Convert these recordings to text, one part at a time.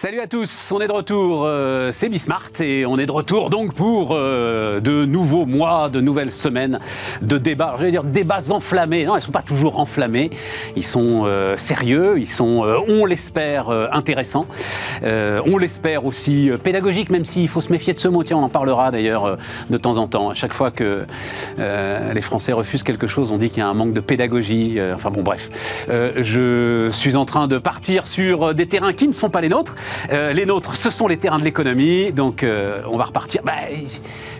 Salut à tous, on est de retour, euh, c'est Bismart et on est de retour donc pour euh, de nouveaux mois, de nouvelles semaines de débats. Je vais dire débats enflammés. Non, ils ne sont pas toujours enflammés. Ils sont euh, sérieux, ils sont, on l'espère, intéressants. on l'espère aussi pédagogiques, même s'il faut se méfier de ce mot. Tiens, on en parlera d'ailleurs de temps en temps. À chaque fois que les Français refusent quelque chose, on dit qu'il y a un manque de pédagogie. enfin bon, bref. je suis en train de partir sur des terrains qui ne sont pas les nôtres. Euh, les nôtres, ce sont les terrains de l'économie. Donc, euh, on va repartir. Bah,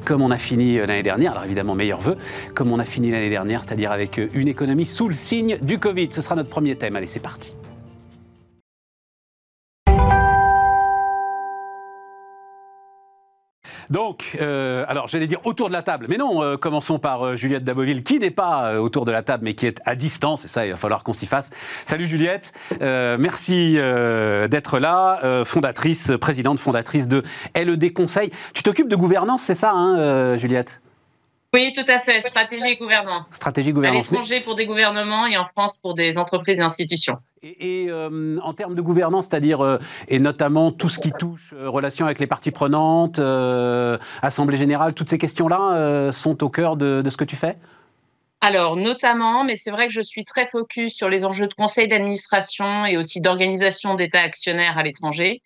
comme on a fini euh, l'année dernière, alors évidemment, meilleur vœu, comme on a fini l'année dernière, c'est-à-dire avec une économie sous le signe du Covid. Ce sera notre premier thème. Allez, c'est parti. Donc, euh, alors j'allais dire autour de la table, mais non, euh, commençons par euh, Juliette Daboville, qui n'est pas autour de la table, mais qui est à distance, et ça, il va falloir qu'on s'y fasse. Salut Juliette, merci d'être là, fondatrice, présidente fondatrice de LED Conseil. Tu t'occupes de gouvernance, c'est ça, hein, Juliette? Oui, tout à fait. Stratégie et gouvernance. Stratégie et gouvernance. À l'étranger pour des gouvernements et en France pour des entreprises et institutions. Et, euh, en termes de gouvernance, c'est-à-dire, euh, et notamment tout ce qui touche euh, relation avec les parties prenantes, Assemblée générale, toutes ces questions-là sont au cœur de, de ce que tu fais? Alors, notamment, mais c'est vrai que je suis très focus sur les enjeux de conseil d'administration et aussi d'organisation d'États actionnaires à l'étranger.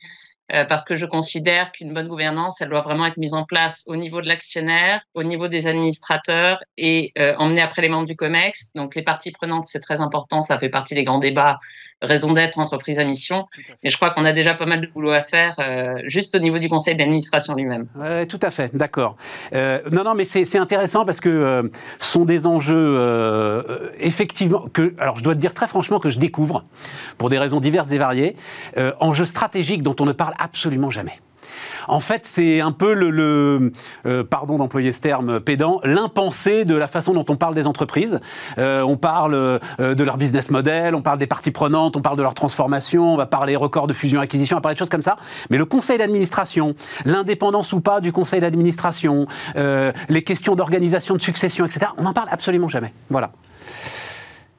Euh, parce que je considère qu'une bonne gouvernance, elle doit vraiment être mise en place au niveau de l'actionnaire, au niveau des administrateurs et euh, emmenée après les membres du COMEX. Donc les parties prenantes, c'est très important, ça fait partie des grands débats, raison d'être entreprise à mission. Mais je crois qu'on a déjà pas mal de boulot à faire euh, juste au niveau du conseil d'administration lui-même. Tout à fait, d'accord. non, non, mais c'est intéressant parce que ce sont des enjeux effectivement que, alors je dois te dire très franchement que je découvre pour des raisons diverses et variées, enjeux stratégiques dont on ne parle absolument jamais. En fait, c'est un peu le, euh, pardon d'employer ce terme pédant, l'impensé de la façon dont on parle des entreprises. Euh, on parle euh, de leur business model, on parle des parties prenantes, on parle de leur transformation, on va parler records de fusion-acquisition, on va parler de choses comme ça. Mais le conseil d'administration, l'indépendance ou pas du conseil d'administration, les questions d'organisation de succession, etc., on n'en parle absolument jamais. Voilà.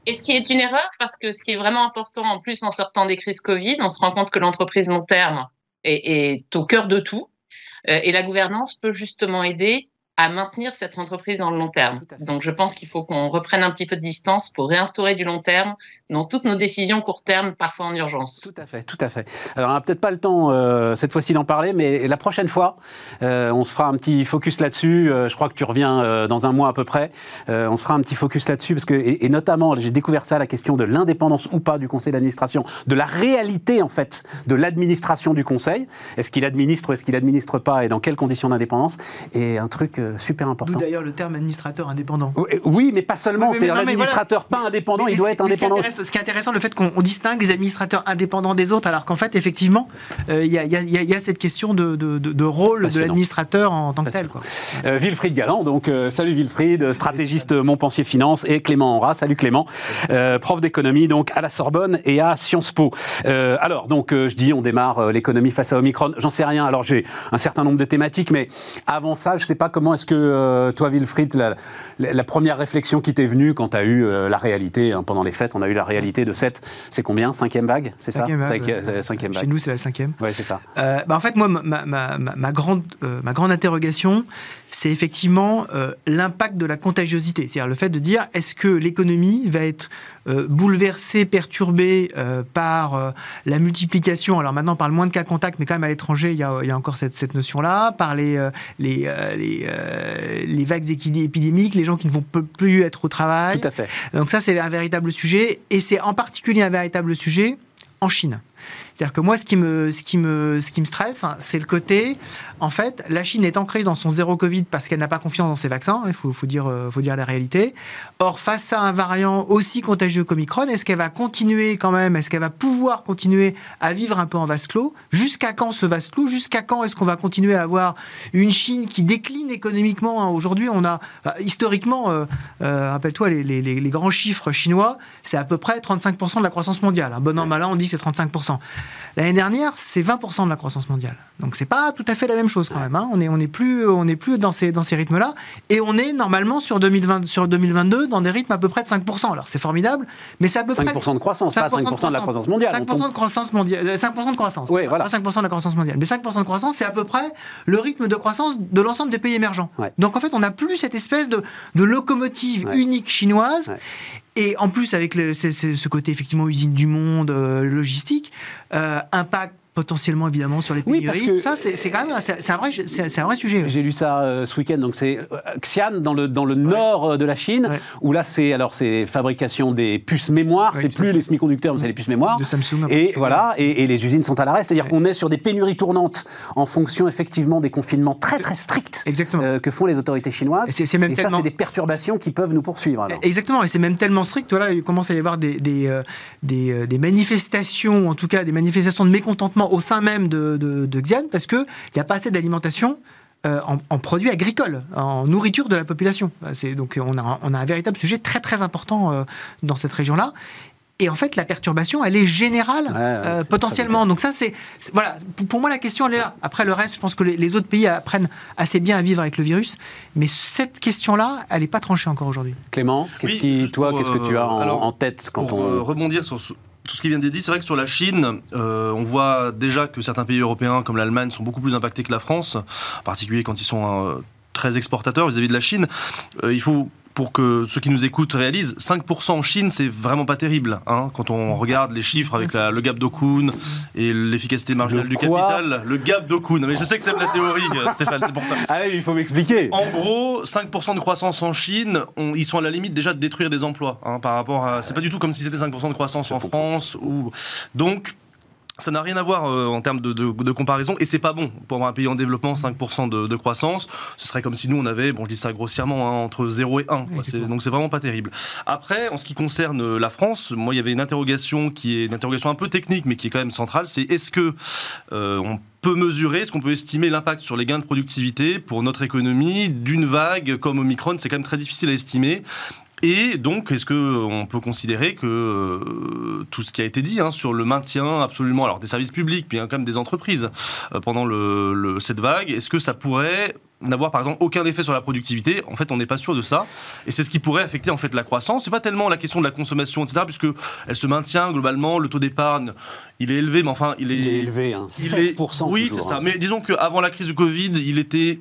Et ce qui est une erreur, parce que ce qui est vraiment important en plus en sortant des crises Covid, on se rend compte que l'entreprise long terme, est, au cœur de tout. Euh, et la gouvernance peut justement aider à maintenir cette entreprise dans le long terme. Donc je pense qu'il faut qu'on reprenne un petit peu de distance pour réinstaurer du long terme dans toutes nos décisions court terme, parfois en urgence. Tout à fait, tout à fait. Alors on n'a peut-être pas le temps euh, cette fois-ci d'en parler, mais la prochaine fois, euh, on se fera un petit focus là-dessus. Euh, je crois que tu reviens dans un mois à peu près. on se fera un petit focus là-dessus, parce que, et, notamment, j'ai découvert ça, la question de l'indépendance ou pas du conseil d'administration, de la réalité en fait de l'administration du conseil. Est-ce qu'il administre ou est-ce qu'il administre pas, et dans quelles conditions d'indépendance? Et un truc super important. d'ailleurs le terme administrateur indépendant. Oui, mais pas seulement. c'est un administrateur pas indépendant, il doit être indépendant. Ce qui, est intéressant, le fait qu'on distingue les administrateurs indépendants des autres, alors qu'en fait, effectivement, il y, a cette question de, rôle de l'administrateur en tant que tel. Quoi. Euh, Wilfried Galland, donc euh, salut Wilfried, stratégiste Montpensier Finance, et Clément Henra, salut Clément, euh, prof d'économie donc à la Sorbonne et à Sciences Po. alors, donc, je dis, on démarre l'économie face à Omicron. J'en sais rien. Alors, j'ai un certain nombre de thématiques, mais avant ça, je ne sais pas comment est-ce que euh, toi, Wilfried, la, première réflexion qui t'est venue quand tu as eu euh, la réalité, hein, pendant les fêtes, on a eu la réalité de cette, c'est combien? Cinquième vague C'est ça? Cinquième vague. Chez nous, c'est la cinquième. Oui, c'est ça. Euh, bah, en fait, moi, ma, grande, ma grande interrogation, c'est effectivement l'impact de la contagiosité. C'est-à-dire le fait de dire, est-ce que l'économie va être bouleversée, perturbée par la multiplication, alors maintenant on parle moins de cas contacts, mais quand même à l'étranger, il, y a, encore cette, cette notion-là, par les, les, les, euh, les vagues épidémiques, les gens qui ne vont plus être au travail. Tout à fait. Donc ça, c'est un véritable sujet, et c'est en particulier un véritable sujet en Chine. C'est-à-dire que moi, ce qui me, ce qui me, ce qui me stresse, c'est le côté, en fait, la Chine est ancrée dans son zéro Covid parce qu'elle n'a pas confiance dans ses vaccins, il faut, faut, dire, euh, faut dire la réalité. Or, face à un variant aussi contagieux qu'Omicron, est-ce qu'elle va continuer quand même, est-ce qu'elle va pouvoir continuer à vivre un peu en vase clos? Jusqu'à quand ce vase clos? Jusqu'à quand est-ce qu'on va continuer à avoir une Chine qui décline économiquement hein? Aujourd'hui, on a, bah, historiquement, euh, euh, rappelle-toi, les, les, les, grands chiffres chinois, c'est à peu près 35% de la croissance mondiale. Un bon an, mal an, on dit c'est 35%. L'année dernière, c'est 20% de la croissance mondiale. Donc c'est pas tout à fait la même chose quand même. Hein. On est on est plus on est plus dans ces dans ces rythmes-là et on est normalement sur 2020 sur 2022 dans des rythmes à peu près de 5%. Alors c'est formidable, mais c'est à peu 5 près de croissance, pas 5 de, la croissance mondiale. 5% de croissance mondiale, 5% de croissance. Oui, voilà. Pas 5% de la croissance mondiale, mais 5% de croissance, c'est à peu près le rythme de croissance de l'ensemble des pays émergents. Donc en fait, on n'a plus cette espèce de, de locomotive unique chinoise. Et en plus, avec le, ce côté effectivement usine du monde, euh, logistique, euh, impact potentiellement évidemment sur les pays oui, ça c'est quand même c'est un vrai c'est un vrai sujet. J'ai lu ça euh, ce week-end donc c'est euh, Xi'an dans le dans le nord euh, de la Chine où là c'est alors c'est fabrication des puces mémoire c'est plus les semi-conducteurs mais c'est les puces mémoire. De Samsung et voilà et, les usines sont à l'arrêt. C'est-à-dire qu'on est sur des pénuries tournantes en fonction effectivement des confinements très très stricts que font les autorités chinoises. C'est même et tellement... ça c'est des perturbations qui peuvent nous poursuivre exactement et c'est même tellement strict voilà il commence à y avoir des des, des, des manifestations en tout cas des manifestations de mécontentement au sein même de, de, Xi'an parce qu'il n'y a pas assez d'alimentation. Euh, en, produits agricoles, en nourriture de la population. Donc on a, on a, un véritable sujet très très important euh, dans cette région-là. Et en fait, la perturbation, elle est générale euh, potentiellement. Donc ça, c'est voilà. Pour moi, la question, elle est là. Après le reste, je pense que les, autres pays apprennent assez bien à vivre avec le virus. Mais cette question-là, elle n'est pas tranchée encore aujourd'hui. Clément, qu'est-ce qui, toi, qu'est-ce que tu as en, tête quand on rebondir sur tout ce qui vient d'être dit, c'est vrai que sur la Chine, euh, on voit déjà que certains pays européens comme l'Allemagne sont beaucoup plus impactés que la France, en particulier quand ils sont euh, très exportateurs vis-à-vis de la Chine. Euh, il faut pour que ceux qui nous écoutent réalisent, 5% en Chine, c'est vraiment pas terrible. Hein, quand on regarde les chiffres avec le gap d'Okun et l'efficacité marginale du capital. Le gap d'Okun. Mais je sais que tu la théorie, Stéphane, c'est pour ça. Ah il faut m'expliquer. En gros, 5% de croissance en Chine, ils sont à la limite déjà de détruire des emplois. Hein, par rapport à. C'est pas du tout comme si c'était 5% de croissance en France. Ou... Donc, ça n'a rien à voir euh, en termes de, de, comparaison et c'est pas bon. Pour un pays en développement 5% de, de, croissance ce serait comme si nous on avait bon je dis ça grossièrement hein, entre 0 et 1 donc c'est vraiment pas terrible. Après en ce qui concerne la France moi il y avait une interrogation qui est une interrogation un peu technique mais qui est quand même centrale c'est est-ce que euh, on peut mesurer, est-ce qu'on peut estimer l'impact sur les gains de productivité pour notre économie d'une vague comme Omicron? C'est quand même très difficile à estimer. Et donc, est-ce qu'on peut considérer que euh, tout ce qui a été dit hein, sur le maintien absolument, alors des services publics, puis quand même des entreprises euh, pendant le, cette vague, est-ce que ça pourrait n'avoir par exemple aucun effet sur la productivité? En fait, on n'est pas sûr de ça, et c'est ce qui pourrait affecter en fait la croissance. C'est pas tellement la question de la consommation, etc., puisque elle se maintient globalement. Le taux d'épargne, il est élevé, mais enfin, il est, il est élevé, hein, 16%. oui, c'est ça. Hein. Mais disons qu'avant la crise du Covid, il était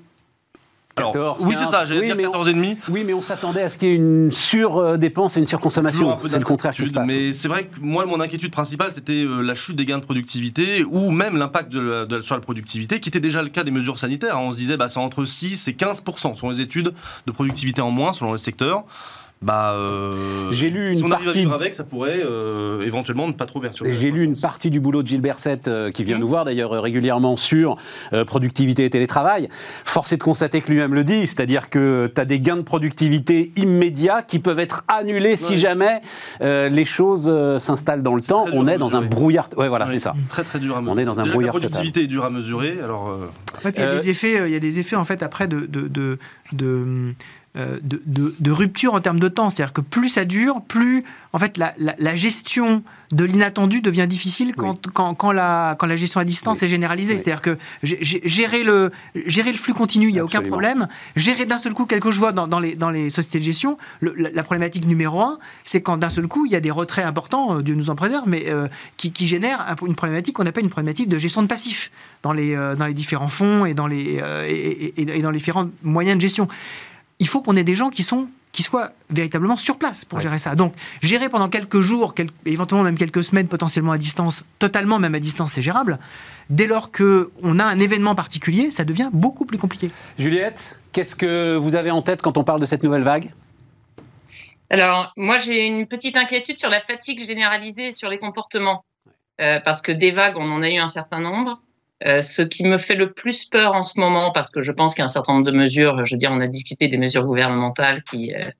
oui, c'est ça, j'allais dire 14,5. Oui, mais on s'attendait à ce qu'il y ait une surdépense et une surconsommation. C'est le contraire qui se passe. Mais c'est vrai que moi, mon inquiétude principale, c'était euh, la chute des gains de productivité ou même l'impact de, sur la productivité, qui était déjà le cas des mesures sanitaires. On se disait, bah, c'est entre 6 et 15% selon les études de productivité en moins, selon les secteurs bah, euh, j'ai lu une on partie avec, ça pourrait euh, éventuellement ne pas trop perturber. J'ai lu une partie du boulot de Gilbert Sett euh, qui vient mmh. nous voir d'ailleurs régulièrement sur productivité et télétravail. Force est de constater que lui-même le dit, c'est-à-dire que tu as des gains de productivité immédiats qui peuvent être annulés si jamais les choses s'installent dans le temps. On est dans un brouillard. Ouais, voilà, c'est ça. Très très dur à mesurer. On est dans un brouillard La productivité est dure à mesurer. Alors. il y a des effets. Il y a des effets en fait après de, de, de, de euh, de, rupture en termes de temps. C'est-à-dire que plus ça dure, plus en fait la, gestion de l'inattendu devient difficile quand, quand, la, quand la gestion à distance est généralisée. C'est-à-dire que gérer le, gérer le flux continu, il n'y a aucun problème. Gérer d'un seul coup quelque chose, je vois dans, les, dans les sociétés de gestion, la, problématique numéro un, c'est quand d'un seul coup il y a des retraits importants, euh, Dieu nous en préserve, mais euh, qui, qui, génèrent une problématique qu'on appelle une problématique de gestion de passif dans les, dans les différents fonds et dans les, et dans les différents moyens de gestion il faut qu'on ait des gens qui sont qui soient véritablement sur place pour gérer ça. Donc, gérer pendant quelques jours, éventuellement même quelques semaines potentiellement à distance, totalement même à distance, c'est gérable. Dès lors qu'on a un événement particulier, ça devient beaucoup plus compliqué. Juliette, qu'est-ce que vous avez en tête quand on parle de cette nouvelle vague? Alors, moi, j'ai une petite inquiétude sur la fatigue généralisée sur les comportements. Euh, parce que des vagues, on en a eu un certain nombre. Euh, ce qui me fait le plus peur en ce moment, parce que je pense qu'il y a un certain nombre de mesures, je veux dire, on a discuté des mesures gouvernementales qui, euh,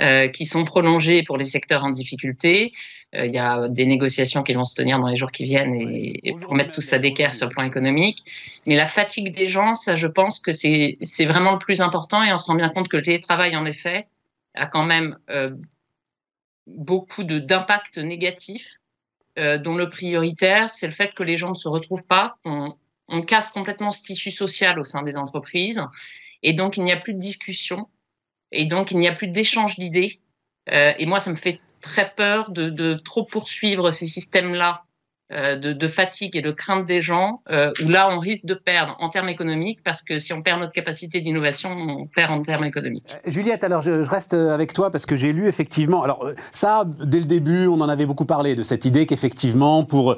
euh qui sont prolongées pour les secteurs en difficulté. Euh, il y a des négociations qui vont se tenir dans les jours qui viennent et, et pour mettre tout ça d'équerre sur le plan économique. Mais la fatigue des gens, ça, je pense que c'est vraiment le plus important et on se rend bien compte que le télétravail, en effet, a quand même beaucoup d'impact négatif dont le prioritaire, c'est le fait que les gens ne se retrouvent pas, on, on casse complètement ce tissu social au sein des entreprises, et donc il n'y a plus de discussion, et donc il n'y a plus d'échange d'idées. et moi, ça me fait très peur de, de trop poursuivre ces systèmes-là euh, de, fatigue et de crainte des gens, euh, où là, on risque de perdre en termes économiques, parce que si on perd notre capacité d'innovation, on perd en termes économiques. Euh, Juliette, alors je, reste avec toi, parce que j'ai lu effectivement, alors ça, dès le début, on en avait beaucoup parlé, de cette idée qu'effectivement, pour,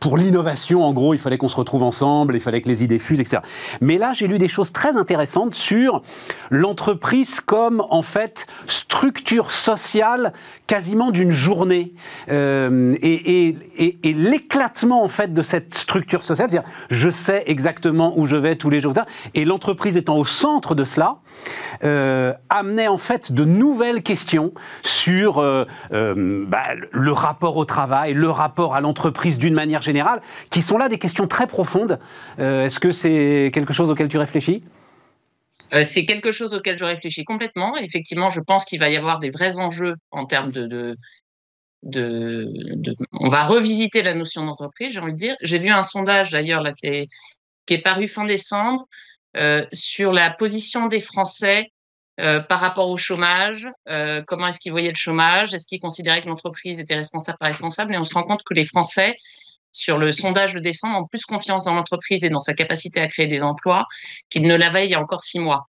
pour l'innovation, en gros, il fallait qu'on se retrouve ensemble, il fallait que les idées fusent, etc. Mais là, j'ai lu des choses très intéressantes sur l'entreprise comme, en fait, structure sociale quasiment d'une journée. et, et, et, l'éclatement en fait de cette structure sociale, c'est-à-dire je sais exactement où je vais tous les jours, et l'entreprise étant au centre de cela, euh, amenait en fait de nouvelles questions sur euh, euh, bah, le rapport au travail, le rapport à l'entreprise d'une manière générale, qui sont là des questions très profondes. Est-ce que c'est quelque chose auquel tu réfléchis? C'est quelque chose auquel je réfléchis complètement. Effectivement, je pense qu'il va y avoir des vrais enjeux en termes de, de, on va revisiter la notion d'entreprise, j'ai envie de dire. J'ai vu un sondage d'ailleurs là qui est, qui est paru fin décembre euh, sur la position des Français euh, par rapport au chômage. Euh, comment est-ce qu'ils voyaient le chômage Est-ce qu'ils considéraient que l'entreprise était responsable pas responsable Et on se rend compte que les Français sur le sondage de décembre ont plus confiance dans l'entreprise et dans sa capacité à créer des emplois qu'ils ne l'avaient il y a encore six mois.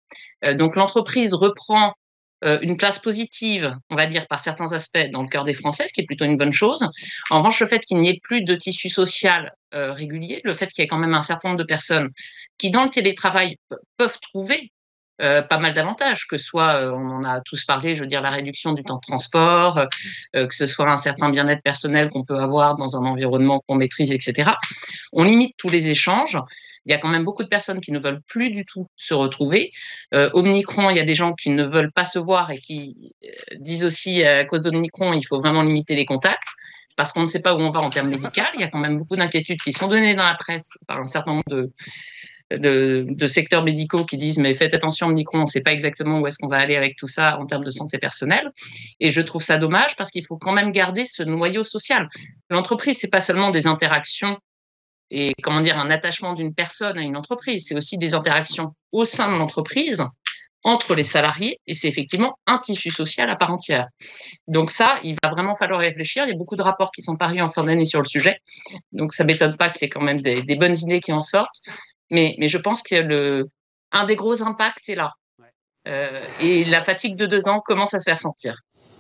donc l'entreprise reprend euh, une place positive, on va dire, par certains aspects dans le cœur des Français, ce qui est plutôt une bonne chose. En revanche, le fait qu'il n'y ait plus de tissu social euh, régulier, le fait qu'il y ait quand même un certain nombre de personnes qui, dans le télétravail, peuvent trouver euh, pas mal d'avantages, que soit, on en a tous parlé, je veux dire, la réduction du temps de transport, que ce soit un certain bien-être personnel qu'on peut avoir dans un environnement qu'on maîtrise, etc. On limite tous les échanges il y a quand même beaucoup de personnes qui ne veulent plus du tout se retrouver. Euh, Omicron, il y a des gens qui ne veulent pas se voir et qui euh, disent aussi euh, à cause d'Omicron, il faut vraiment limiter les contacts parce qu'on ne sait pas où on va en termes médicaux. Il y a quand même beaucoup d'inquiétudes qui sont données dans la presse par un certain nombre de, de, secteurs médicaux qui disent mais faites attention Omicron, on ne sait pas exactement où est-ce qu'on va aller avec tout ça en termes de santé personnelle. Et je trouve ça dommage parce qu'il faut quand même garder ce noyau social. L'entreprise, c'est pas seulement des interactions et comment dire un attachement d'une personne à une entreprise. C'est aussi des interactions au sein de l'entreprise entre les salariés et c'est effectivement un tissu social à part entière. Donc ça, il va vraiment falloir réfléchir. Il y a beaucoup de rapports qui sont parus en fin d'année sur le sujet. Donc ça m'étonne pas qu'il y ait quand même des, bonnes idées qui en sortent. Mais, mais je pense que le, un des gros impacts est là. Euh, et la fatigue de deux ans commence à se faire sentir.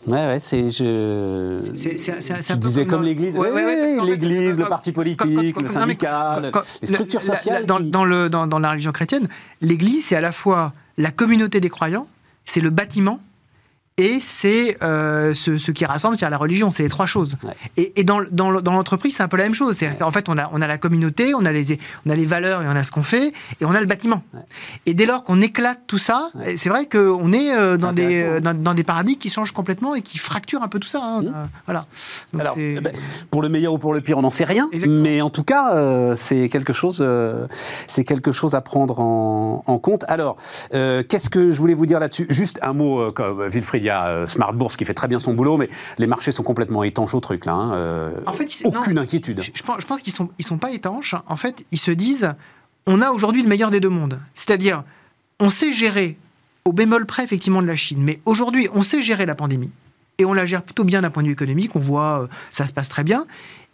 Ouais, ouais, c'est. Je... C'est disais comme l'Église. Ouais, ouais, l'Église, le parti politique, le syndicat, les structures sociales. Dans, dans, le, dans, dans la religion chrétienne, l'Église, c'est à la fois la communauté des croyants, c'est le bâtiment et c'est euh, ce, qui rassemble, c'est la religion, c'est les trois choses. Et, dans, dans, l'entreprise, c'est un peu la même chose. En fait, on a, on a la communauté, on a, les, on a les valeurs et on a ce qu'on fait, et on a le bâtiment. Et dès lors qu'on éclate tout ça, c'est vrai qu'on est euh, dans des, euh, dans, des paradigmes qui changent complètement et qui fracturent un peu tout ça. Hein. Mmh. Voilà. Alors, eh ben, pour le meilleur ou pour le pire, on n'en sait rien. Mais en tout cas, c'est quelque chose, c'est quelque chose à prendre en, en compte. Alors, qu'est-ce que je voulais vous dire là-dessus? Juste un mot, comme Wilfried y a euh, Smart Bourse qui fait très bien son boulot, mais les marchés sont complètement étanches au truc là. Hein, euh, en fait, aucune inquiétude. Je, pense, qu'ils sont, ils sont pas étanches. En fait, ils se disent, on a aujourd'hui le meilleur des deux mondes. C'est-à-dire, on sait gérer au bémol près effectivement de la Chine, mais aujourd'hui, on sait gérer la pandémie et on la gère plutôt bien d'un point de vue économique. On voit, euh, ça se passe très bien.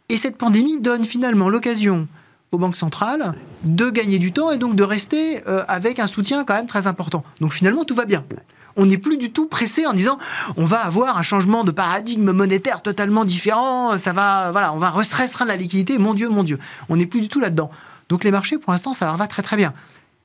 Et cette pandémie donne finalement l'occasion aux banques centrales de gagner du temps et donc de rester avec un soutien quand même très important. Donc finalement, tout va bien on n'est plus du tout pressé en disant on va avoir un changement de paradigme monétaire totalement différent, ça va, voilà, on va restreindre la liquidité, mon Dieu, mon Dieu. On n'est plus du tout là-dedans. Donc les marchés, pour l'instant, ça leur va très très bien.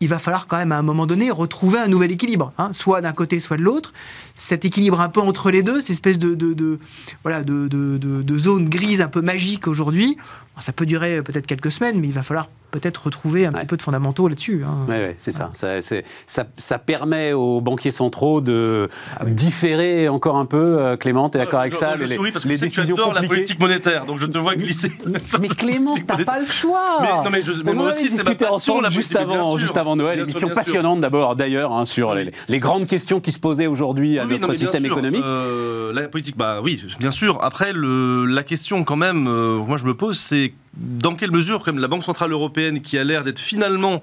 Il va falloir quand même à un moment donné retrouver un nouvel équilibre, hein, soit d'un côté, soit de l'autre. Cet équilibre un peu entre les deux, cette espèce de, voilà, de, de, zone grise un peu magique aujourd'hui, ça peut durer peut-être quelques semaines, mais il va falloir peut-être retrouver un petit peu de fondamentaux là-dessus. Hein. Oui, c'est ça. Ça, ça. permet aux banquiers centraux de ah différer encore un peu. Euh, Clément, tu es d'accord avec ça Je les, souris parce que décisions tu la politique monétaire, donc je te vois glisser. Mais, Clément, t'as pas le choix. Mais, non, mais, je, mais moi aussi, c'est ma passion. juste avant, juste avant Noël, émission passionnante d'abord, d'ailleurs, hein, sur les, grandes questions qui se posaient aujourd'hui à notre système économique. Euh, la politique, bah oui, bien sûr. Après, le, la question quand même, euh, moi je me pose, c'est week. Dans quelle mesure comme la Banque Centrale Européenne, qui a l'air d'être finalement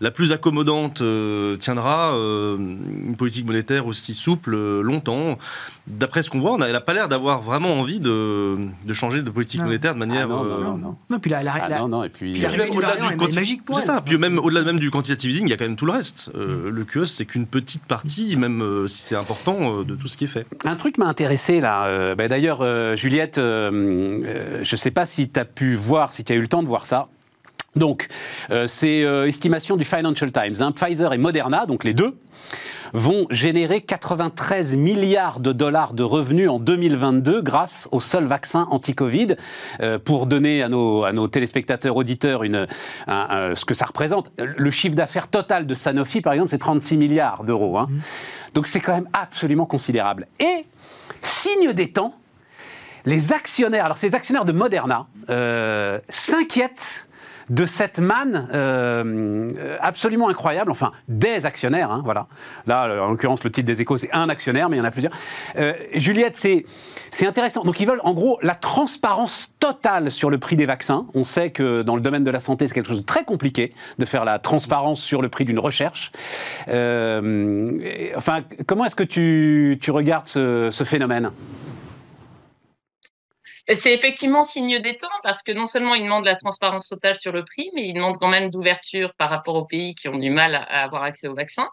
la plus accommodante, euh, tiendra euh, une politique monétaire aussi souple euh, longtemps? D'après ce qu'on voit, elle n'a pas l'air d'avoir vraiment envie de, de, changer de politique monétaire de manière... Ah non, non, non, non, puis la, la, ah non, non, et puis... puis au-delà du magique pour ça. Puis même au-delà même du quantitative easing, il y a quand même tout le reste. Mm. le QE, c'est qu'une petite partie, même si c'est important, de tout ce qui est fait. Un truc m'a intéressé là. Ben, D'ailleurs, Juliette, je ne sais pas si tu as pu voir si tu as eu le temps de voir ça. Donc, euh, c'est euh, estimation du Financial Times. Hein. Pfizer et Moderna, donc les deux, vont générer 93 milliards de dollars de revenus en 2022 grâce au seul vaccin anti-Covid. Euh, pour donner à nos, à nos téléspectateurs, auditeurs, une, ce que ça représente, le chiffre d'affaires total de Sanofi, par exemple, fait 36 milliards d'euros. Hein. Mmh. Donc c'est quand même absolument considérable. Et, signe des temps, les actionnaires, alors ces actionnaires de Moderna, euh, s'inquiètent de cette manne euh, absolument incroyable, enfin des actionnaires, hein, voilà. Là, en l'occurrence, le titre des échos, c'est un actionnaire, mais il y en a plusieurs. Euh, Juliette, c'est, intéressant. Donc ils veulent en gros la transparence totale sur le prix des vaccins. On sait que dans le domaine de la santé, c'est quelque chose de très compliqué de faire la transparence sur le prix d'une recherche. enfin, comment est-ce que tu, tu regardes ce phénomène? C'est effectivement signe des temps parce que non seulement il demande la transparence totale sur le prix, mais il demande quand même d'ouverture par rapport aux pays qui ont du mal à avoir accès au vaccin.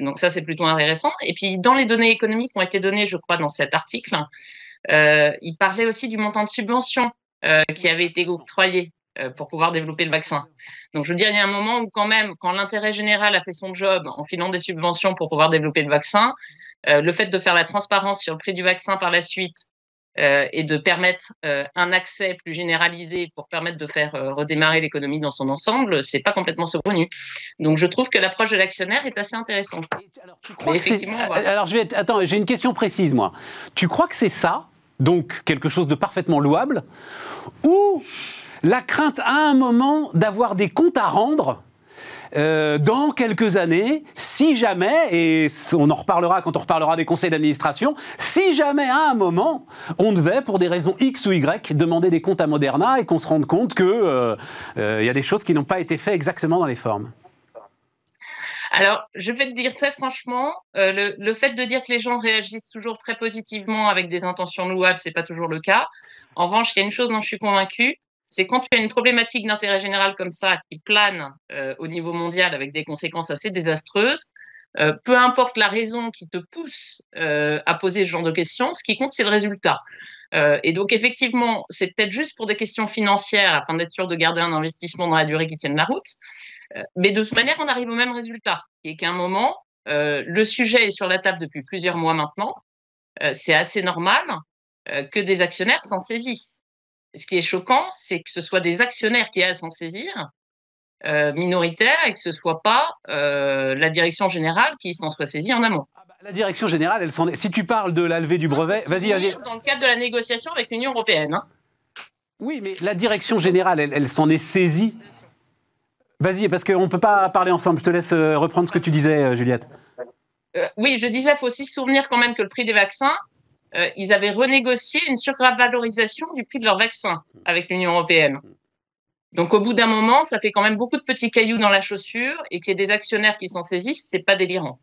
Donc ça, c'est plutôt intéressant. Et puis, dans les données économiques qui ont été données, je crois, dans cet article, euh, il parlait aussi du montant de subvention euh, qui avait été octroyé euh, pour pouvoir développer le vaccin. Donc, je veux dire, il y a un moment où quand même, quand l'intérêt général a fait son job en filant des subventions pour pouvoir développer le vaccin, le fait de faire la transparence sur le prix du vaccin par la suite euh, et de permettre euh, un accès plus généralisé pour permettre de faire euh, redémarrer l'économie dans son ensemble, c'est pas complètement saugrenu. Donc je trouve que l'approche de l'actionnaire est assez intéressante. Alors, tu crois que alors je vais attends, j'ai une question précise moi. Tu crois que c'est ça, donc quelque chose de parfaitement louable, ou la crainte à un moment d'avoir des comptes à rendre euh, dans quelques années, si jamais, et on en reparlera quand on reparlera des conseils d'administration, si jamais à un moment, on devait, pour des raisons X ou Y, demander des comptes à Moderna et qu'on se rende compte qu'il euh, euh, y a des choses qui n'ont pas été faites exactement dans les formes. Alors, je vais te dire très franchement, le, fait de dire que les gens réagissent toujours très positivement avec des intentions louables, c'est pas toujours le cas. En revanche, il y a une chose dont je suis convaincue, c'est quand tu as une problématique d'intérêt général comme ça qui plane euh, au niveau mondial avec des conséquences assez désastreuses, euh, peu importe la raison qui te pousse euh, à poser ce genre de questions, ce qui compte, c'est le résultat. et donc, effectivement, c'est peut-être juste pour des questions financières afin d'être sûr de garder un investissement dans la durée qui tienne la route. mais de toute manière, on arrive au même résultat, qui est qu'à un moment, le sujet est sur la table depuis plusieurs mois maintenant. c'est assez normal que des actionnaires s'en saisissent ce qui est choquant, c'est que ce soit des actionnaires qui aient à s'en saisir, euh, minoritaires, et que ce soit pas euh, la direction générale qui s'en soit saisie en amont. Ah bah, la direction générale, elle s'en est... Si tu parles de la levée du brevet, vas-y, vas-y. Dans le cadre de la négociation avec l'Union européenne. Hein. Oui, mais la direction générale, elle, s'en est saisie. Vas-y, parce qu'on ne peut pas parler ensemble. Je te laisse euh, reprendre ce que tu disais, Juliette. oui, je disais, il faut aussi se souvenir quand même que le prix des vaccins, euh, ils avaient renégocié une survalorisation du prix de leur vaccin avec l'Union européenne. Donc au bout d'un moment, ça fait quand même beaucoup de petits cailloux dans la chaussure et qu'il y ait des actionnaires qui s'en saisissent, c'est pas délirant.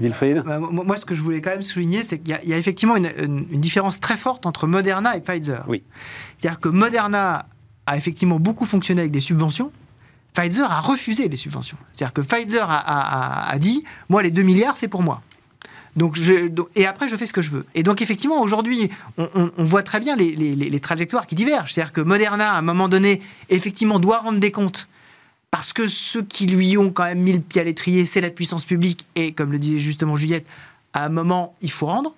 Wilfried bah, Moi, ce que je voulais quand même souligner, c'est qu'il y, a effectivement une, différence très forte entre Moderna et Pfizer. Oui. C'est-à-dire que Moderna a effectivement beaucoup fonctionné avec des subventions. Pfizer a refusé les subventions. C'est-à-dire que Pfizer a, a, dit, moi, les 2 milliards, c'est pour moi. Donc et après, je fais ce que je veux. Et donc, effectivement, aujourd'hui, on, voit très bien les, trajectoires qui divergent. C'est-à-dire que Moderna, à un moment donné, effectivement, doit rendre des comptes. Parce que ceux qui lui ont quand même mis le pied à l'étrier, c'est la puissance publique. Et comme le disait justement Juliette, à un moment, il faut rendre.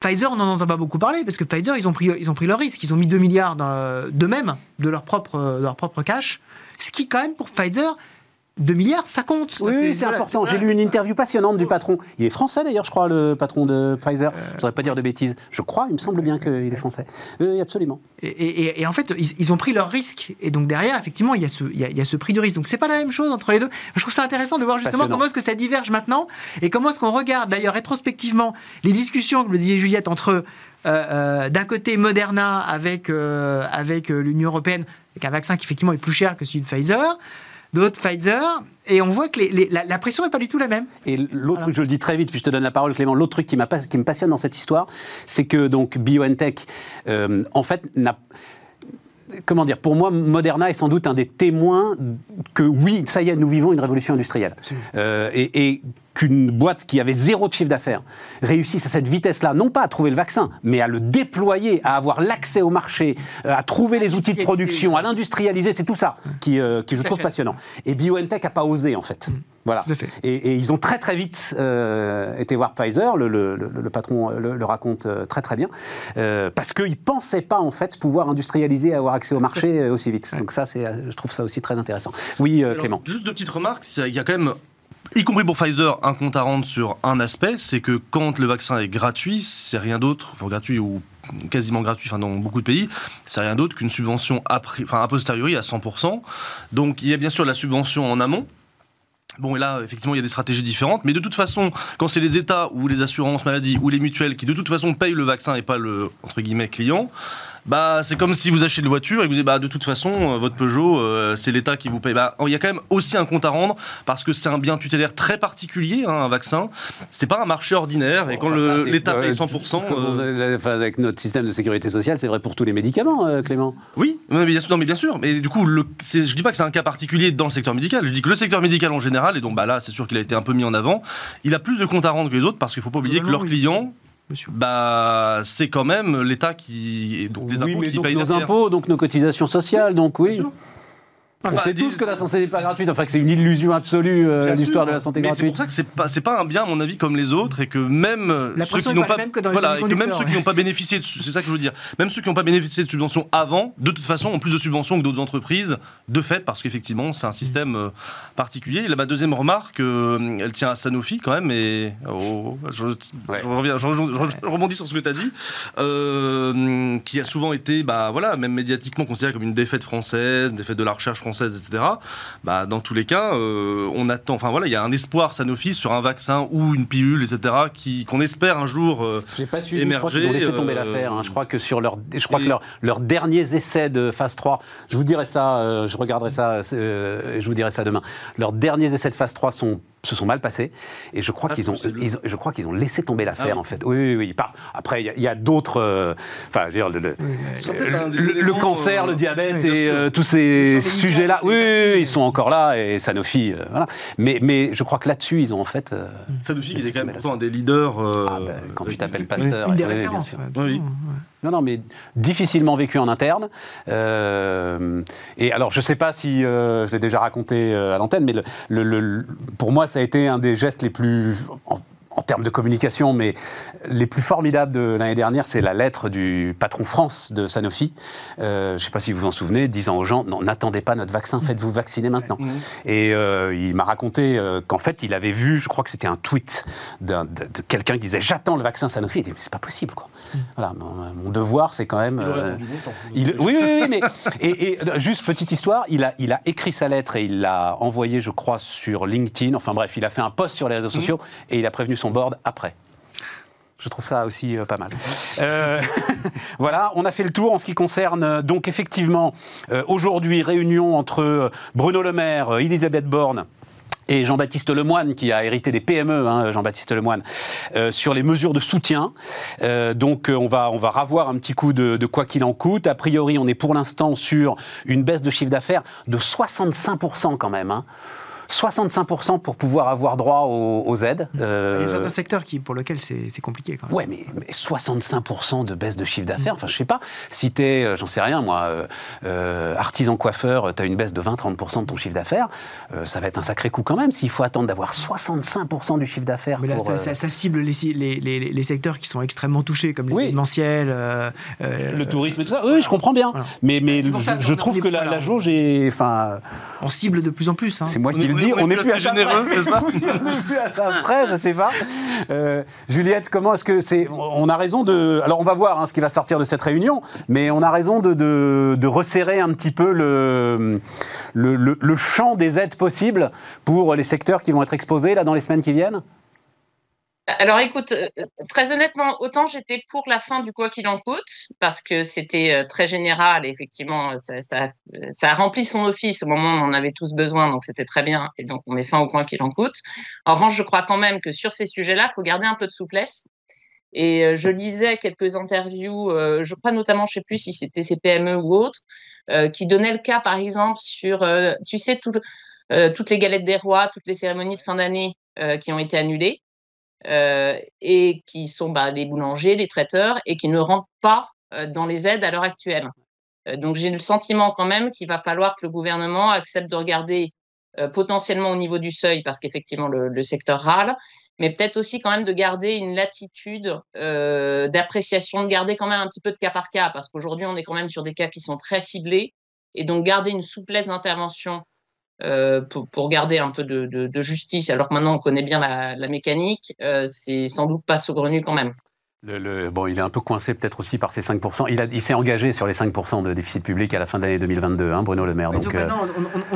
Pfizer, on n'en entend pas beaucoup parler parce que Pfizer, ils ont pris, ils ont pris leur risque. Ils ont mis 2 milliards d'eux-mêmes, de leur propre, de leur propre cash. Ce qui, quand même, pour Pfizer, 2 milliards, ça compte. Oui, c'est important. J'ai lu une interview passionnante du patron. Il est français d'ailleurs, je crois, le patron de Pfizer. Je ne voudrais pas dire de bêtises. Je crois, il me semble bien qu'il est français. Oui, absolument. Et, en fait, ils, ont pris leur risque. Et donc derrière, effectivement, il y a ce, il y a, ce prix de risque. Donc c'est pas la même chose entre les deux. Je trouve ça intéressant de voir justement comment est-ce que ça diverge maintenant et comment est-ce qu'on regarde d'ailleurs rétrospectivement les discussions, comme le disait Juliette, entre euh, euh, d'un côté Moderna avec, euh, avec l'Union européenne, avec un vaccin qui effectivement est plus cher que celui de Pfizer d'autres Pfizer, et on voit que la, pression n'est pas du tout la même. Et l'autre truc, je le dis très vite, puis je te donne la parole Clément, l'autre truc qui, qui me passionne dans cette histoire, c'est que donc BioNTech, euh, en fait, n'a comment dire, pour moi, Moderna est sans doute un des témoins que oui, ça y est, nous vivons une révolution industrielle. Euh, et, et qu'une boîte qui avait zéro de chiffre d'affaires réussisse à cette vitesse-là, non pas à trouver le vaccin, mais à le déployer, à avoir l'accès au marché, euh, à trouver les outils de production, à l'industrialiser, c'est tout ça qui, euh, qui je trouve passionnant. Et BioNTech n'a pas osé, en fait. Et, ils ont très très vite euh, été voir Pfizer, le, le, le, patron le, raconte très très bien, parce qu'ils ne pensaient pas en fait pouvoir industrialiser et avoir accès au marché aussi vite. Donc ça, je trouve ça aussi très intéressant. Oui, Clément. Juste deux petites remarques. Il y a quand même y compris pour Pfizer, un compte à rendre sur un aspect, c'est que quand le vaccin est gratuit, c'est rien d'autre, enfin gratuit ou quasiment gratuit enfin, dans beaucoup de pays, c'est rien d'autre qu'une subvention a, enfin, a posteriori à 100%. Donc il y a bien sûr la subvention en amont, Bon, et là, effectivement, il y a des stratégies différentes, mais de toute façon, quand c'est les États ou les assurances maladie ou les mutuelles qui, de toute façon, payent le vaccin et pas le, entre guillemets, client, bah, c'est comme si vous achetez une voiture et que vous dites, bah, de toute façon, euh, votre Peugeot, euh, c'est l'État qui vous paye. Bah, il y a quand même aussi un compte à rendre parce que c'est un bien tutélaire très particulier, hein, un vaccin. C'est pas un marché ordinaire et quand l'État paye 100%. Euh, avec notre système de sécurité sociale, c'est vrai pour tous les médicaments, Clément. Oui, mais bien sûr, non, mais bien sûr. Mais du coup, le, je dis pas que c'est un cas particulier dans le secteur médical. Je dis que le secteur médical en général, et donc bah, là, c'est sûr qu'il a été un peu mis en avant, il a plus de comptes à rendre que les autres parce qu'il faut pas oublier que leurs clients bah, c'est quand même l'État qui. Donc les impôts qui payent nos impôts, donc nos cotisations sociales, donc oui. On bah, sait tous que la santé n'est pas gratuite, enfin que c'est une illusion absolue euh, l'histoire de la santé gratuite. C'est pour ça que c'est pas c'est pas un bien à mon avis comme les autres et que même ceux qui n'ont pas, voilà, et que même ceux qui n'ont pas bénéficié de c'est ça que je veux dire. Même ceux qui n'ont pas bénéficié de subventions avant, de toute façon ont plus de subventions que d'autres entreprises de fait parce qu'effectivement c'est un système euh, particulier. Et là ma deuxième remarque euh, elle tient à Sanofi quand même et oh, je, reviens, je, rebondis sur ce que tu as dit qui a souvent été bah voilà même médiatiquement considéré comme une défaite française, une défaite de la recherche française française, etc. Bah, dans tous les cas, euh, on attend. Enfin voilà, il y a un espoir Sanofi sur un vaccin ou une pilule, etc. Qui qu'on espère un jour euh, pas suivi, émerger. Je crois qu'ils ont laissé tomber euh, l'affaire. Hein. Je crois que sur leur, je crois que leurs derniers essais de phase 3, je vous dirai ça, euh, je regarderai ça, je vous dirai ça demain. Leurs derniers essais de phase 3 sont se sont mal passés. Et je crois ah, qu'ils ont, je crois qu'ils ont laissé tomber l'affaire, ah en fait. Oui, oui, oui. Après, il y a, d'autres. Euh, enfin, le, le, cancer, le diabète et euh, tous ces sujets-là. Oui, ils sont encore là et Sanofi, euh, voilà. Mais, mais je crois que là-dessus, ils ont en fait. Sanofi, qui est quand même pourtant un des leaders. Ah, ben, quand tu t'appelles Pasteur. Une des références. Oui. Non, non, mais difficilement vécu en interne. Euh, et alors, je ne sais pas si euh, je l'ai déjà raconté euh, à l'antenne, mais pour moi, ça a été un des gestes les plus, en termes de communication, mais les plus formidables de l'année dernière, c'est la lettre du patron France de Sanofi. Euh, je ne sais pas si vous vous en souvenez, disant aux gens non, n'attendez pas notre vaccin, faites-vous vacciner maintenant. Mmh. Et euh, il m'a raconté euh, qu'en fait, il avait vu, je crois que c'était un tweet de, quelqu'un qui disait j'attends le vaccin Sanofi. Il dit mais c'est pas possible quoi. Mmh. Voilà, mon, devoir, c'est quand même. Il oui, oui, oui, mais et, juste petite histoire, il a, il a écrit sa lettre et il l'a envoyée, je crois, sur LinkedIn. Enfin bref, il a fait un post sur les réseaux mmh. sociaux et il a prévenu son board après. Je trouve ça aussi euh, pas mal. Euh, voilà, on a fait le tour en ce qui concerne euh, donc effectivement aujourd'hui réunion entre Bruno Le Maire, Elisabeth Borne et Jean-Baptiste Lemoine, qui a hérité des PME, hein, Jean-Baptiste Lemoine, sur les mesures de soutien. donc on va on va ravoir un petit coup de, quoi qu'il en coûte. A priori, on est pour l'instant sur une baisse de chiffre d'affaires de 65% quand même. Hein 65% pour pouvoir avoir droit aux, aides. Il y a certains secteurs qui, pour lesquels c'est compliqué. Quand même. Ouais, mais, 65% de baisse de chiffre d'affaires, enfin, je sais pas. Si tu es, j'en sais rien, moi, artisan coiffeur, tu as une baisse de 20-30% de ton chiffre d'affaires, ça va être un sacré coup quand même s'il faut attendre d'avoir 65% du chiffre d'affaires. Mais là, ça, cible les, les, les, secteurs qui sont extrêmement touchés, comme l'événementiel. le tourisme et tout ça. Oui, je comprends bien. Mais, mais je, trouve que la, la, jauge est. Enfin, on cible de plus en plus. Hein. C'est moi qui le On n'est plus, à généreux, c'est ça On n'est plus à ça près, je sais pas. Euh, Juliette, comment est-ce que c'est On a raison de. Alors, on va voir hein, ce qui va sortir de cette réunion, mais on a raison de, de, resserrer un petit peu le, le, le champ des aides possibles pour les secteurs qui vont être exposés là dans les semaines qui viennent? Alors écoute, euh, très honnêtement, autant j'étais pour la fin du quoi qu'il en coûte, parce que c'était euh, très général, et effectivement, ça, ça, ça, a rempli son office au moment où on avait tous besoin, donc c'était très bien, et donc on met fin au quoi qu'il en coûte. En revanche, je crois quand même que sur ces sujets-là, il faut garder un peu de souplesse. Et euh, je lisais quelques interviews, je crois notamment, je sais plus si c'était CPME ou autres, qui donnaient le cas, par exemple, sur, tu sais, tout, toutes les galettes des rois, toutes les cérémonies de fin d'année qui ont été annulées. Euh, et qui sont bah, les boulangers, les traiteurs, et qui ne rentrent pas euh, dans les aides à l'heure actuelle. Euh, donc j'ai le sentiment quand même qu'il va falloir que le gouvernement accepte de regarder potentiellement au niveau du seuil, parce qu'effectivement le, secteur râle, mais peut-être aussi quand même de garder une latitude d'appréciation, de garder quand même un petit peu de cas par cas, parce qu'aujourd'hui on est quand même sur des cas qui sont très ciblés, et donc garder une souplesse d'intervention euh, pour, pour, garder un peu de, de, de, justice, alors que maintenant on connaît bien la, la mécanique, euh, c'est sans doute pas saugrenu quand même. Le, bon, il est un peu coincé peut-être aussi par ces 5%. Il, s'est engagé sur les 5% de déficit public à la fin de l'année 2022, hein, Bruno Le Maire. Donc, euh,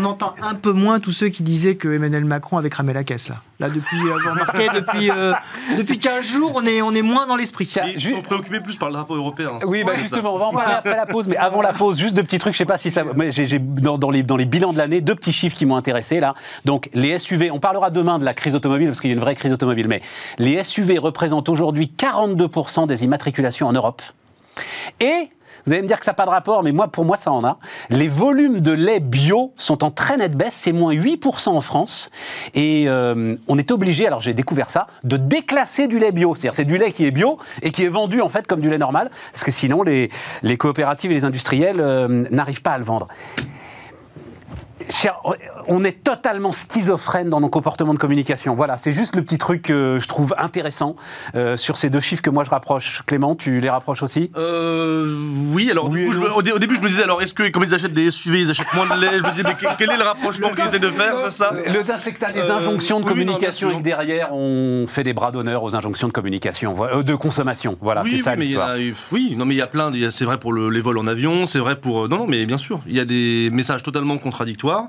on, entend un peu moins tous ceux qui disaient que Emmanuel Macron avait cramé la caisse. Là, là depuis, euh, vous remarquez, depuis, euh, depuis 15 jours, on est, on est moins dans l'esprit. Ils sont préoccupés plus par le drapeau européen. Oui, bah, justement, on va en parler après la pause. Mais avant la pause, juste deux petits trucs, je sais pas si ça... Mais j'ai, dans, dans, les, dans les bilans de l'année, deux petits chiffres qui m'ont intéressé là. Donc les SUV, on parlera demain de la crise automobile, parce qu'il y a une vraie crise automobile, mais les SUV représentent aujourd'hui 42% des immatriculations en Europe. Et vous allez me dire que ça n'a pas de rapport, mais moi, pour moi, ça en a. Les volumes de lait bio sont en très nette baisse, c'est moins 8% en France. Et euh, on est obligé, alors j'ai découvert ça, de déclasser du lait bio. C'est-à-dire c'est du lait qui est bio et qui est vendu en fait comme du lait normal, parce que sinon les, coopératives et les industriels euh, n'arrivent pas à le vendre on est totalement schizophrène dans nos comportements de communication. Voilà, c'est juste le petit truc que je trouve intéressant euh, sur ces deux chiffres que moi je rapproche. Clément, tu les rapproches aussi? Euh, Oui, alors au, début je me disais, alors est-ce que comme ils achètent des SUV, ils achètent moins de lait? Je me disais, mais quel est le rapprochement qu'ils essaient de faire c'est ça? Le c'est que tu as des euh, injonctions de communication et que derrière on fait des bras d'honneur aux injonctions de communication, de consommation. Voilà, c'est ça l'histoire. Oui, non mais il y a plein, c'est vrai pour les vols en avion, c'est vrai pour... Non, non, mais bien sûr, il y a des messages totalement contradictoires.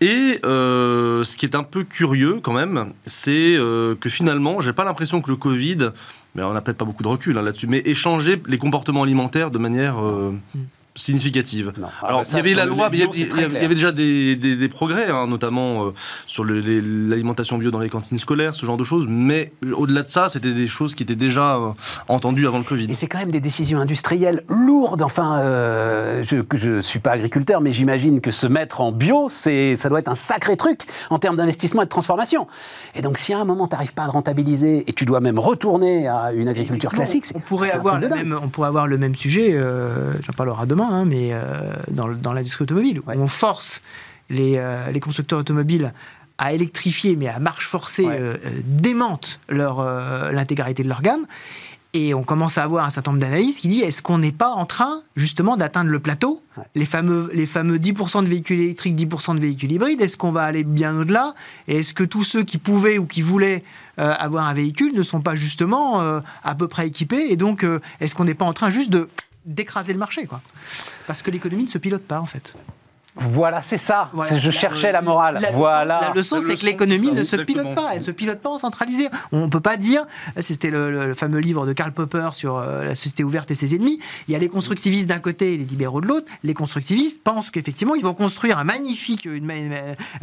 Et euh, ce qui est un peu curieux quand même, c'est euh, que finalement, j'ai pas l'impression que le Covid, mais on n'a peut-être pas beaucoup de recul hein, là-dessus, mais échanger les comportements alimentaires de manière euh, mm significative. Ah Alors, bah il y avait la loi, il y, avait déjà des, des, progrès, hein, notamment euh, sur l'alimentation bio dans les cantines scolaires, ce genre de choses, mais au-delà de ça, c'était des choses qui étaient déjà euh, entendues avant le Covid. Et c'est quand même des décisions industrielles lourdes. Enfin, euh, je ne suis pas agriculteur, mais j'imagine que se mettre en bio, ça doit être un sacré truc en termes d'investissement et de transformation. Et donc, si à un moment, tu n'arrives pas à le rentabiliser et tu dois même retourner à une agriculture classique, on pourrait, avoir le même, on pourrait avoir le même sujet, j'en parlerai demain, Hein, mais euh, dans, dans l'industrie automobile, où on force les, euh, les, constructeurs automobiles à électrifier, mais à marche forcée, euh, démentent leur, l'intégralité de leur gamme. Et on commence à avoir un certain nombre d'analyses qui disent est-ce qu'on n'est pas en train justement d'atteindre le plateau les, fameux, les fameux 10% de véhicules électriques, 10% de véhicules hybrides, est-ce qu'on va aller bien au-delà? Et est-ce que tous ceux qui pouvaient ou qui voulaient avoir un véhicule ne sont pas justement à peu près équipés? Et donc, est-ce qu'on n'est pas en train juste de d'écraser le marché, quoi. Parce que l'économie ne se pilote pas, en fait. Voilà, c'est ça. Je cherchais la morale. La voilà. la leçon, c'est que l'économie ne se pilote pas. Elle ne se pilote pas en centralisé. On ne peut pas dire. C'était le, fameux livre de Karl Popper sur euh, la société ouverte et ses ennemis. Il y a les constructivistes d'un côté et les libéraux de l'autre. Les constructivistes pensent qu'effectivement, ils vont construire un magnifique, une,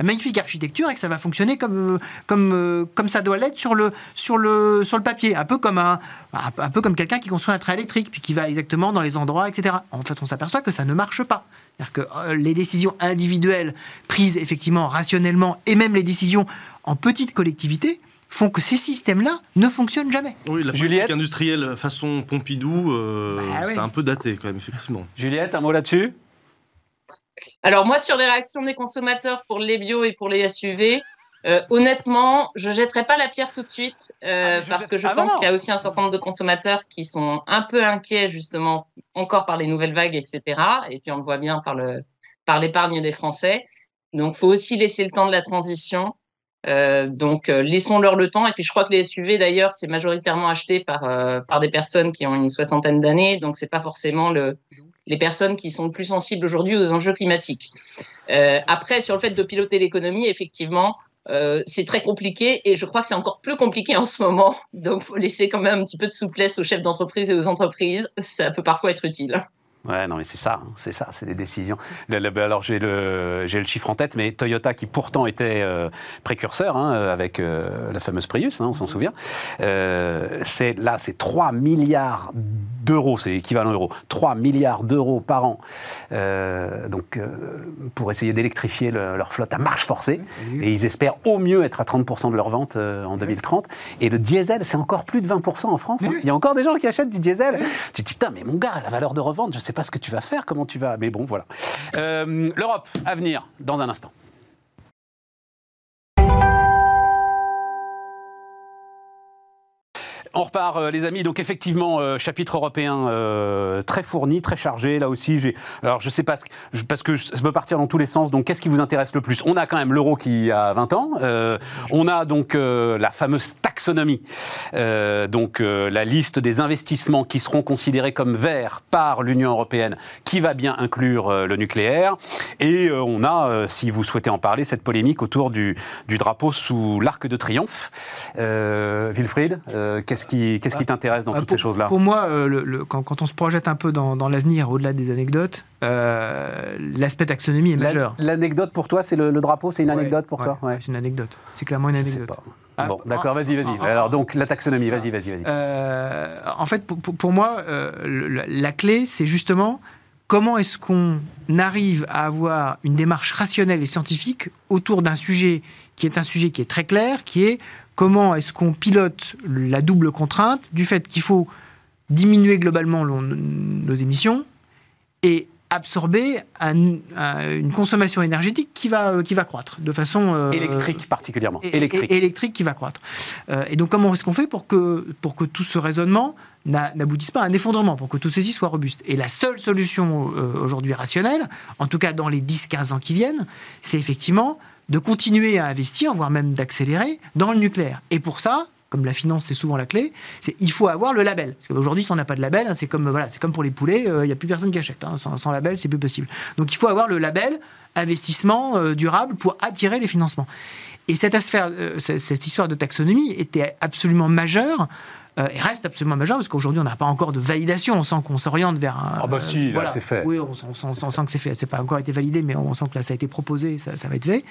magnifique architecture et que ça va fonctionner comme, comme, euh, comme ça doit l'être sur le, sur, le, sur le papier. Un peu comme, un, un peu comme quelqu'un qui construit un train électrique puis qui va exactement dans les endroits, etc. En fait, on s'aperçoit que ça ne marche pas. C'est-à-dire que euh, les décisions décisions individuelles prises effectivement rationnellement et même les décisions en petite collectivité font que ces systèmes-là ne fonctionnent jamais. Oui, la Juliette politique industrielle façon Pompidou, euh, Bah oui. c'est un peu daté quand même, effectivement. Juliette, un mot là-dessus? Alors moi, sur les réactions des consommateurs pour les bio et pour les SUV, euh, honnêtement, je jetterai pas la pierre tout de suite euh, Ah, parce jette- que je Ah, pense qu'il y a aussi un certain nombre de consommateurs qui sont un peu inquiets justement encore par les nouvelles vagues, etc. Et puis on le voit bien par le par l'épargne des Français. Donc faut aussi laisser le temps de la transition. Euh, donc euh, laissons-leur le temps. Et puis je crois que les SUV d'ailleurs c'est majoritairement acheté par euh, par des personnes qui ont une soixantaine d'années. Donc c'est pas forcément le les personnes qui sont le plus sensibles aujourd'hui aux enjeux climatiques. Après, sur le fait de piloter l'économie, effectivement, c'est très compliqué et je crois que c'est encore plus compliqué en ce moment. Donc, faut laisser quand même un petit peu de souplesse aux chefs d'entreprise et aux entreprises. Ça peut parfois être utile. Ouais, non, mais c'est ça, hein, c'est ça, c'est des décisions. Le- le- alors j'ai le, j'ai le chiffre en tête, mais Toyota, qui pourtant était euh, précurseur hein, avec euh, la fameuse Prius, hein, on s'en souvient, euh, c'est là, c'est 3 milliards d'euros, c'est équivalent euro, 3 milliards d'euros par an, euh, donc euh, pour essayer d'électrifier le- leur flotte à marche forcée. Et ils espèrent au mieux être à 30% de leurs ventes euh, en 2030. Et le diesel, c'est encore plus de 20% en France. Il y a encore des gens qui achètent du diesel. Tu te dis, putain, mais mon gars, la valeur de revente, je sais pas ce que tu vas faire, comment tu vas. Mais bon, voilà. Euh, L'Europe, à venir, dans un instant. On repart, euh, les amis. Donc effectivement, euh, chapitre européen euh, très fourni, très chargé. Là aussi, j'ai. Alors je sais pas, parce que ça peut partir dans tous les sens. Donc qu'est-ce qui vous intéresse le plus? On a quand même l'euro qui a 20 ans. On a donc la fameuse taxonomie. Donc la liste des investissements qui seront considérés comme verts par l'Union européenne, qui va bien inclure le nucléaire. Et on a, si vous souhaitez en parler, cette polémique autour du, du drapeau sous l'arc de triomphe. Wilfried, qu'est-ce qui, qu'est-ce qui t'intéresse dans Ah, toutes pour, ces choses-là? Pour moi, euh, le- le- quand, quand on se projette un peu dans, dans l'avenir, au-delà des anecdotes, euh, l'aspect taxonomie est majeur. L'anecdote pour toi, c'est le, le drapeau, c'est une anecdote pour Ouais, toi? Ouais, C'est une anecdote. C'est clairement une Je sais anecdote. pas. Ah, bon, d'accord, vas-y, vas-y. ah, ah, Alors donc la taxonomie, vas-y, vas-y, vas-y. Euh, en fait, pour, moi, euh, la clé, c'est justement comment est-ce qu'on arrive à avoir une démarche rationnelle et scientifique autour d'un sujet qui est un sujet qui est très clair, qui est comment est-ce qu'on pilote la double contrainte du fait qu'il faut diminuer globalement nos émissions et absorber un- un- une consommation énergétique qui va, euh, qui va croître de façon... euh, Électrique particulièrement. Électrique. électrique qui va croître. Euh, et donc, comment est-ce qu'on fait pour que, pour que tout ce raisonnement n'a- n'aboutisse pas à un effondrement, pour que tout ceci soit robuste? Et la seule solution euh, aujourd'hui rationnelle, en tout cas dans les 10-15 ans qui viennent, c'est effectivement de continuer à investir, voire même d'accélérer dans le nucléaire. Et pour ça, comme la finance c'est souvent la clé, il faut avoir le label. Parce qu'aujourd'hui, si on n'a pas de label, hein, c'est comme voilà, c'est comme pour les poulets, euh, il n'y a plus personne qui achète. hein. Sans, sans label, c'est plus possible. Donc il faut avoir le label investissement euh, durable pour attirer les financements. Et euh, cette cette histoire de taxonomie était absolument majeure. Euh, et reste absolument majeure parce qu'aujourd'hui on n'a pas encore de validation. On sent qu'on s'oriente vers un. Ah bah si, c'est fait. Oui, on, sent- on sent- on sent que c'est fait. C'est pas encore été validé, mais on sent que là ça a été proposé, ça, ça va être fait.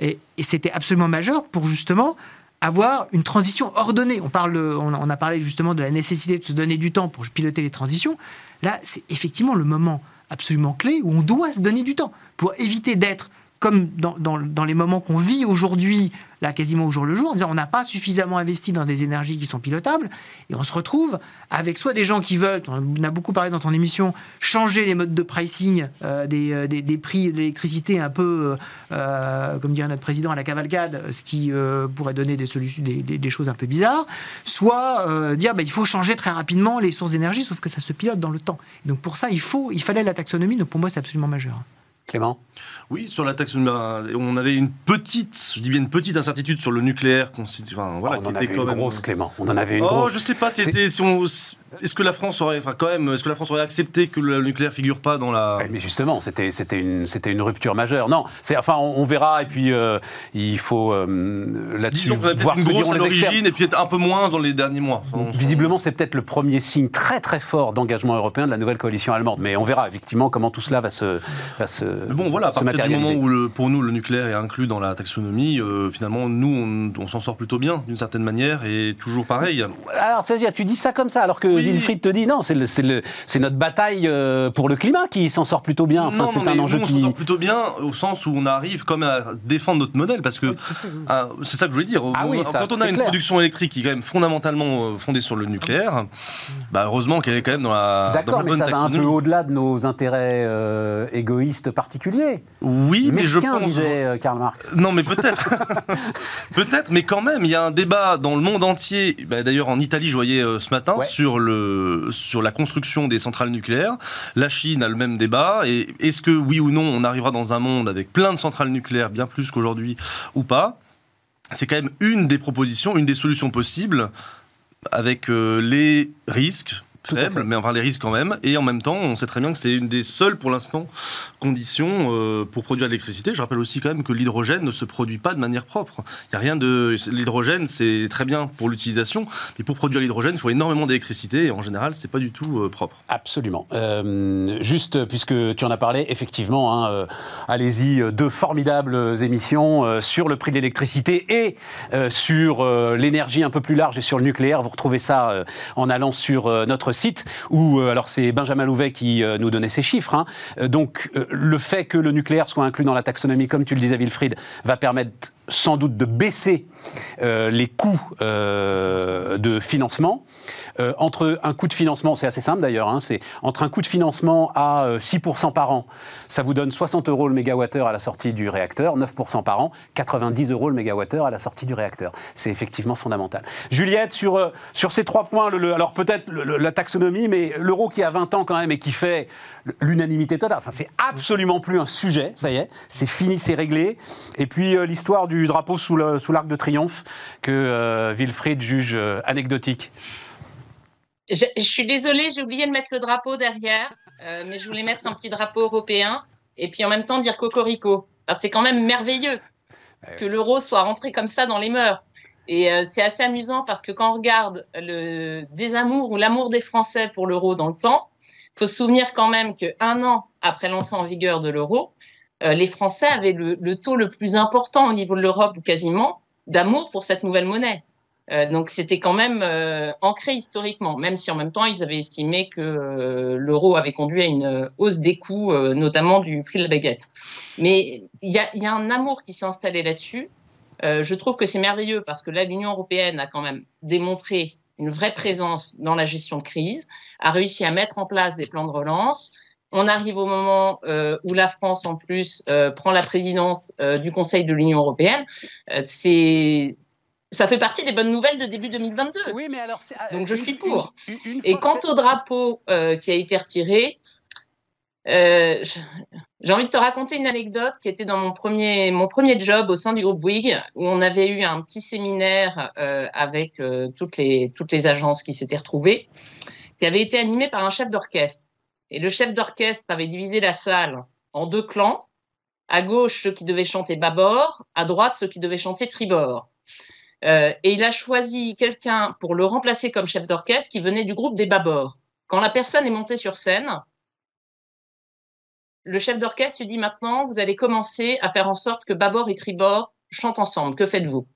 Et, et c'était absolument majeur pour justement avoir une transition ordonnée. On, parle, on a parlé justement de la nécessité de se donner du temps pour piloter les transitions. Là, c'est effectivement le moment absolument clé où on doit se donner du temps pour éviter d'être comme dans, les moments qu'on vit aujourd'hui, là quasiment au jour le jour, on n'a pas suffisamment investi dans des énergies qui sont pilotables, et on se retrouve avec soit des gens qui veulent, on a beaucoup parlé dans ton émission, changer les modes de pricing euh, des, euh, des- prix de l'électricité un peu, euh, comme dirait notre président à la cavalcade, ce qui pourrait donner des, solutions, des, choses un peu bizarres, soit dire bah, il faut changer très rapidement les sources d'énergie, sauf que ça se pilote dans le temps. Donc pour ça, il, faut, il fallait la taxonomie, donc pour moi c'est absolument majeur. Clément Oui, sur la taxonomie, ben, on avait une petite, je dis bien une petite incertitude sur le nucléaire. Enfin, voilà, On qui en était avait une même- grosse, Clément. On en avait une oh, grosse. je sais pas. C'était si on, est-ce que la France aurait, enfin quand même, est-ce que la France aurait accepté que le nucléaire figure pas dans la Mais justement, c'était c'était une c'était une rupture majeure. Non, c'est enfin on, on verra et puis euh, il faut euh, là-dessus voir une grosse à l'origine et puis être un peu moins dans les derniers mois. Enfin, Visiblement, c'est peut-être le premier signe très très fort d'engagement européen de la nouvelle coalition allemande. Mais on verra effectivement comment tout cela va se, va se, Mais bon, voilà, à partir du moment où le, pour nous le nucléaire est inclus dans la taxonomie, euh, finalement, nous, on, on s'en sort plutôt bien d'une certaine manière et toujours pareil. Alors, tu dis ça comme ça, alors que Oui, Wilfried te dit non, c'est notre bataille euh, pour le climat qui s'en sort plutôt bien. Enfin, c'est un enjeu nous, qui... on s'en sort plutôt bien au sens où on arrive quand même à défendre notre modèle parce que ah, c'est ça que je voulais dire. Ah quand on a une production électrique qui est quand même fondamentalement euh, fondée sur le nucléaire, bah heureusement qu'elle est quand même dans la, D'accord, mais ça va un peu au-delà de nos intérêts euh, égoïstes particuliers. Oui, mais je pense. disait Karl Marx. Non, mais peut-être. peut-être, mais quand même, il y a un débat dans le monde entier. Bah, d'ailleurs, en Italie, je voyais ce matin sur le sur la construction des centrales nucléaires. La Chine a le même débat. Est-ce que oui ou non, on arrivera dans un monde avec plein de centrales nucléaires, bien plus qu'aujourd'hui, ou pas? C'est quand même une des propositions, une des solutions possibles, avec euh, les risques faible, mais enfin les risques quand même. Et en même temps, on sait très bien que c'est une des seules, pour l'instant, conditions euh, pour produire de l'électricité. Je rappelle aussi quand même que l'hydrogène ne se produit pas de manière propre. Il y a rien de l'hydrogène, c'est très bien pour l'utilisation, mais pour produire l'hydrogène, il faut énormément d'électricité et en général, c'est pas du tout euh, propre. Absolument. Euh, juste puisque tu en as parlé, effectivement, hein, allez-y, deux formidables émissions sur le prix de l'électricité et sur l'énergie un peu plus large et sur le nucléaire. Vous retrouvez ça en allant sur notre site, où, euh, alors c'est Benjamin Louvet qui euh, nous donnait ces chiffres, hein. euh, donc le fait que le nucléaire soit inclus dans la taxonomie, comme tu le disais Wilfried, va permettre sans doute de baisser les coûts de financement. Euh, entre un coût de financement, c'est assez simple d'ailleurs, hein, c'est entre un coût de financement à 6% euh, par an, ça vous donne 60 euros le mégawattheure à la sortie du réacteur, 9% par an, 90 euros le mégawattheure à la sortie du réacteur. C'est effectivement fondamental. Juliette, sur, euh, sur ces trois points, le, alors peut-être la taxonomie, mais l'euro qui a 20 ans quand même et qui fait l'unanimité totale, enfin c'est absolument plus un sujet, ça y est, c'est fini, c'est réglé. Et puis l'histoire du drapeau sous l'arc de triomphe que Wilfried juge anecdotique. Je, suis désolée, j'ai oublié de mettre le drapeau derrière, euh, mais je voulais mettre un petit drapeau européen et puis en même temps dire cocorico. c'est quand même merveilleux que l'euro soit rentré comme ça dans les mœurs. Et euh, c'est assez amusant parce que quand on regarde le désamour ou l'amour des Français pour l'euro dans le temps, il faut se souvenir quand même qu'un an après l'entrée en vigueur de l'euro, euh, les Français avaient le, taux le plus important au niveau de l'Europe ou quasiment d'amour pour cette nouvelle monnaie. Euh, donc c'était quand même euh, ancré historiquement, même si en même temps ils avaient estimé que euh, l'euro avait conduit à une hausse des coûts, notamment du prix de la baguette. Mais il y a, un amour qui s'est installé là-dessus. je trouve que c'est merveilleux parce que là l'Union européenne a quand même démontré une vraie présence dans la gestion de crise, a réussi à mettre en place des plans de relance. On arrive au moment où la France, en plus, prend la présidence du Conseil de l'Union européenne. c'est ça fait partie des bonnes nouvelles de début 2022. Oui, mais alors, euh, donc je suis pour. Et quant au drapeau euh, qui a été retiré, euh, j'ai envie de te raconter une anecdote qui était dans mon premier, mon premier job au sein du groupe Bouygues, où on avait eu un petit séminaire avec toutes, les, toutes les agences qui s'étaient retrouvées, qui avait été animé par un chef d'orchestre. Et le chef d'orchestre avait divisé la salle en deux clans. À gauche, ceux qui devaient chanter bâbord, à droite, ceux qui devaient chanter tribord. Euh, et il a choisi quelqu'un pour le remplacer comme chef d'orchestre qui venait du groupe des Babors. Quand la personne est montée sur scène, le chef d'orchestre lui dit maintenant, vous allez commencer à faire en sorte que Babor et Tribord chantent ensemble. Que faites-vous?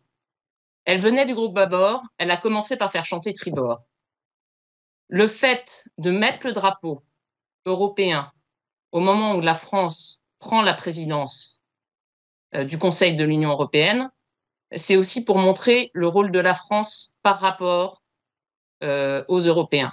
Elle venait du groupe Babor, elle a commencé par faire chanter Tribord. Le fait de mettre le drapeau européen au moment où la France prend la présidence euh, du Conseil de l'Union européenne, c'est aussi pour montrer le rôle de la France par rapport euh, aux Européens.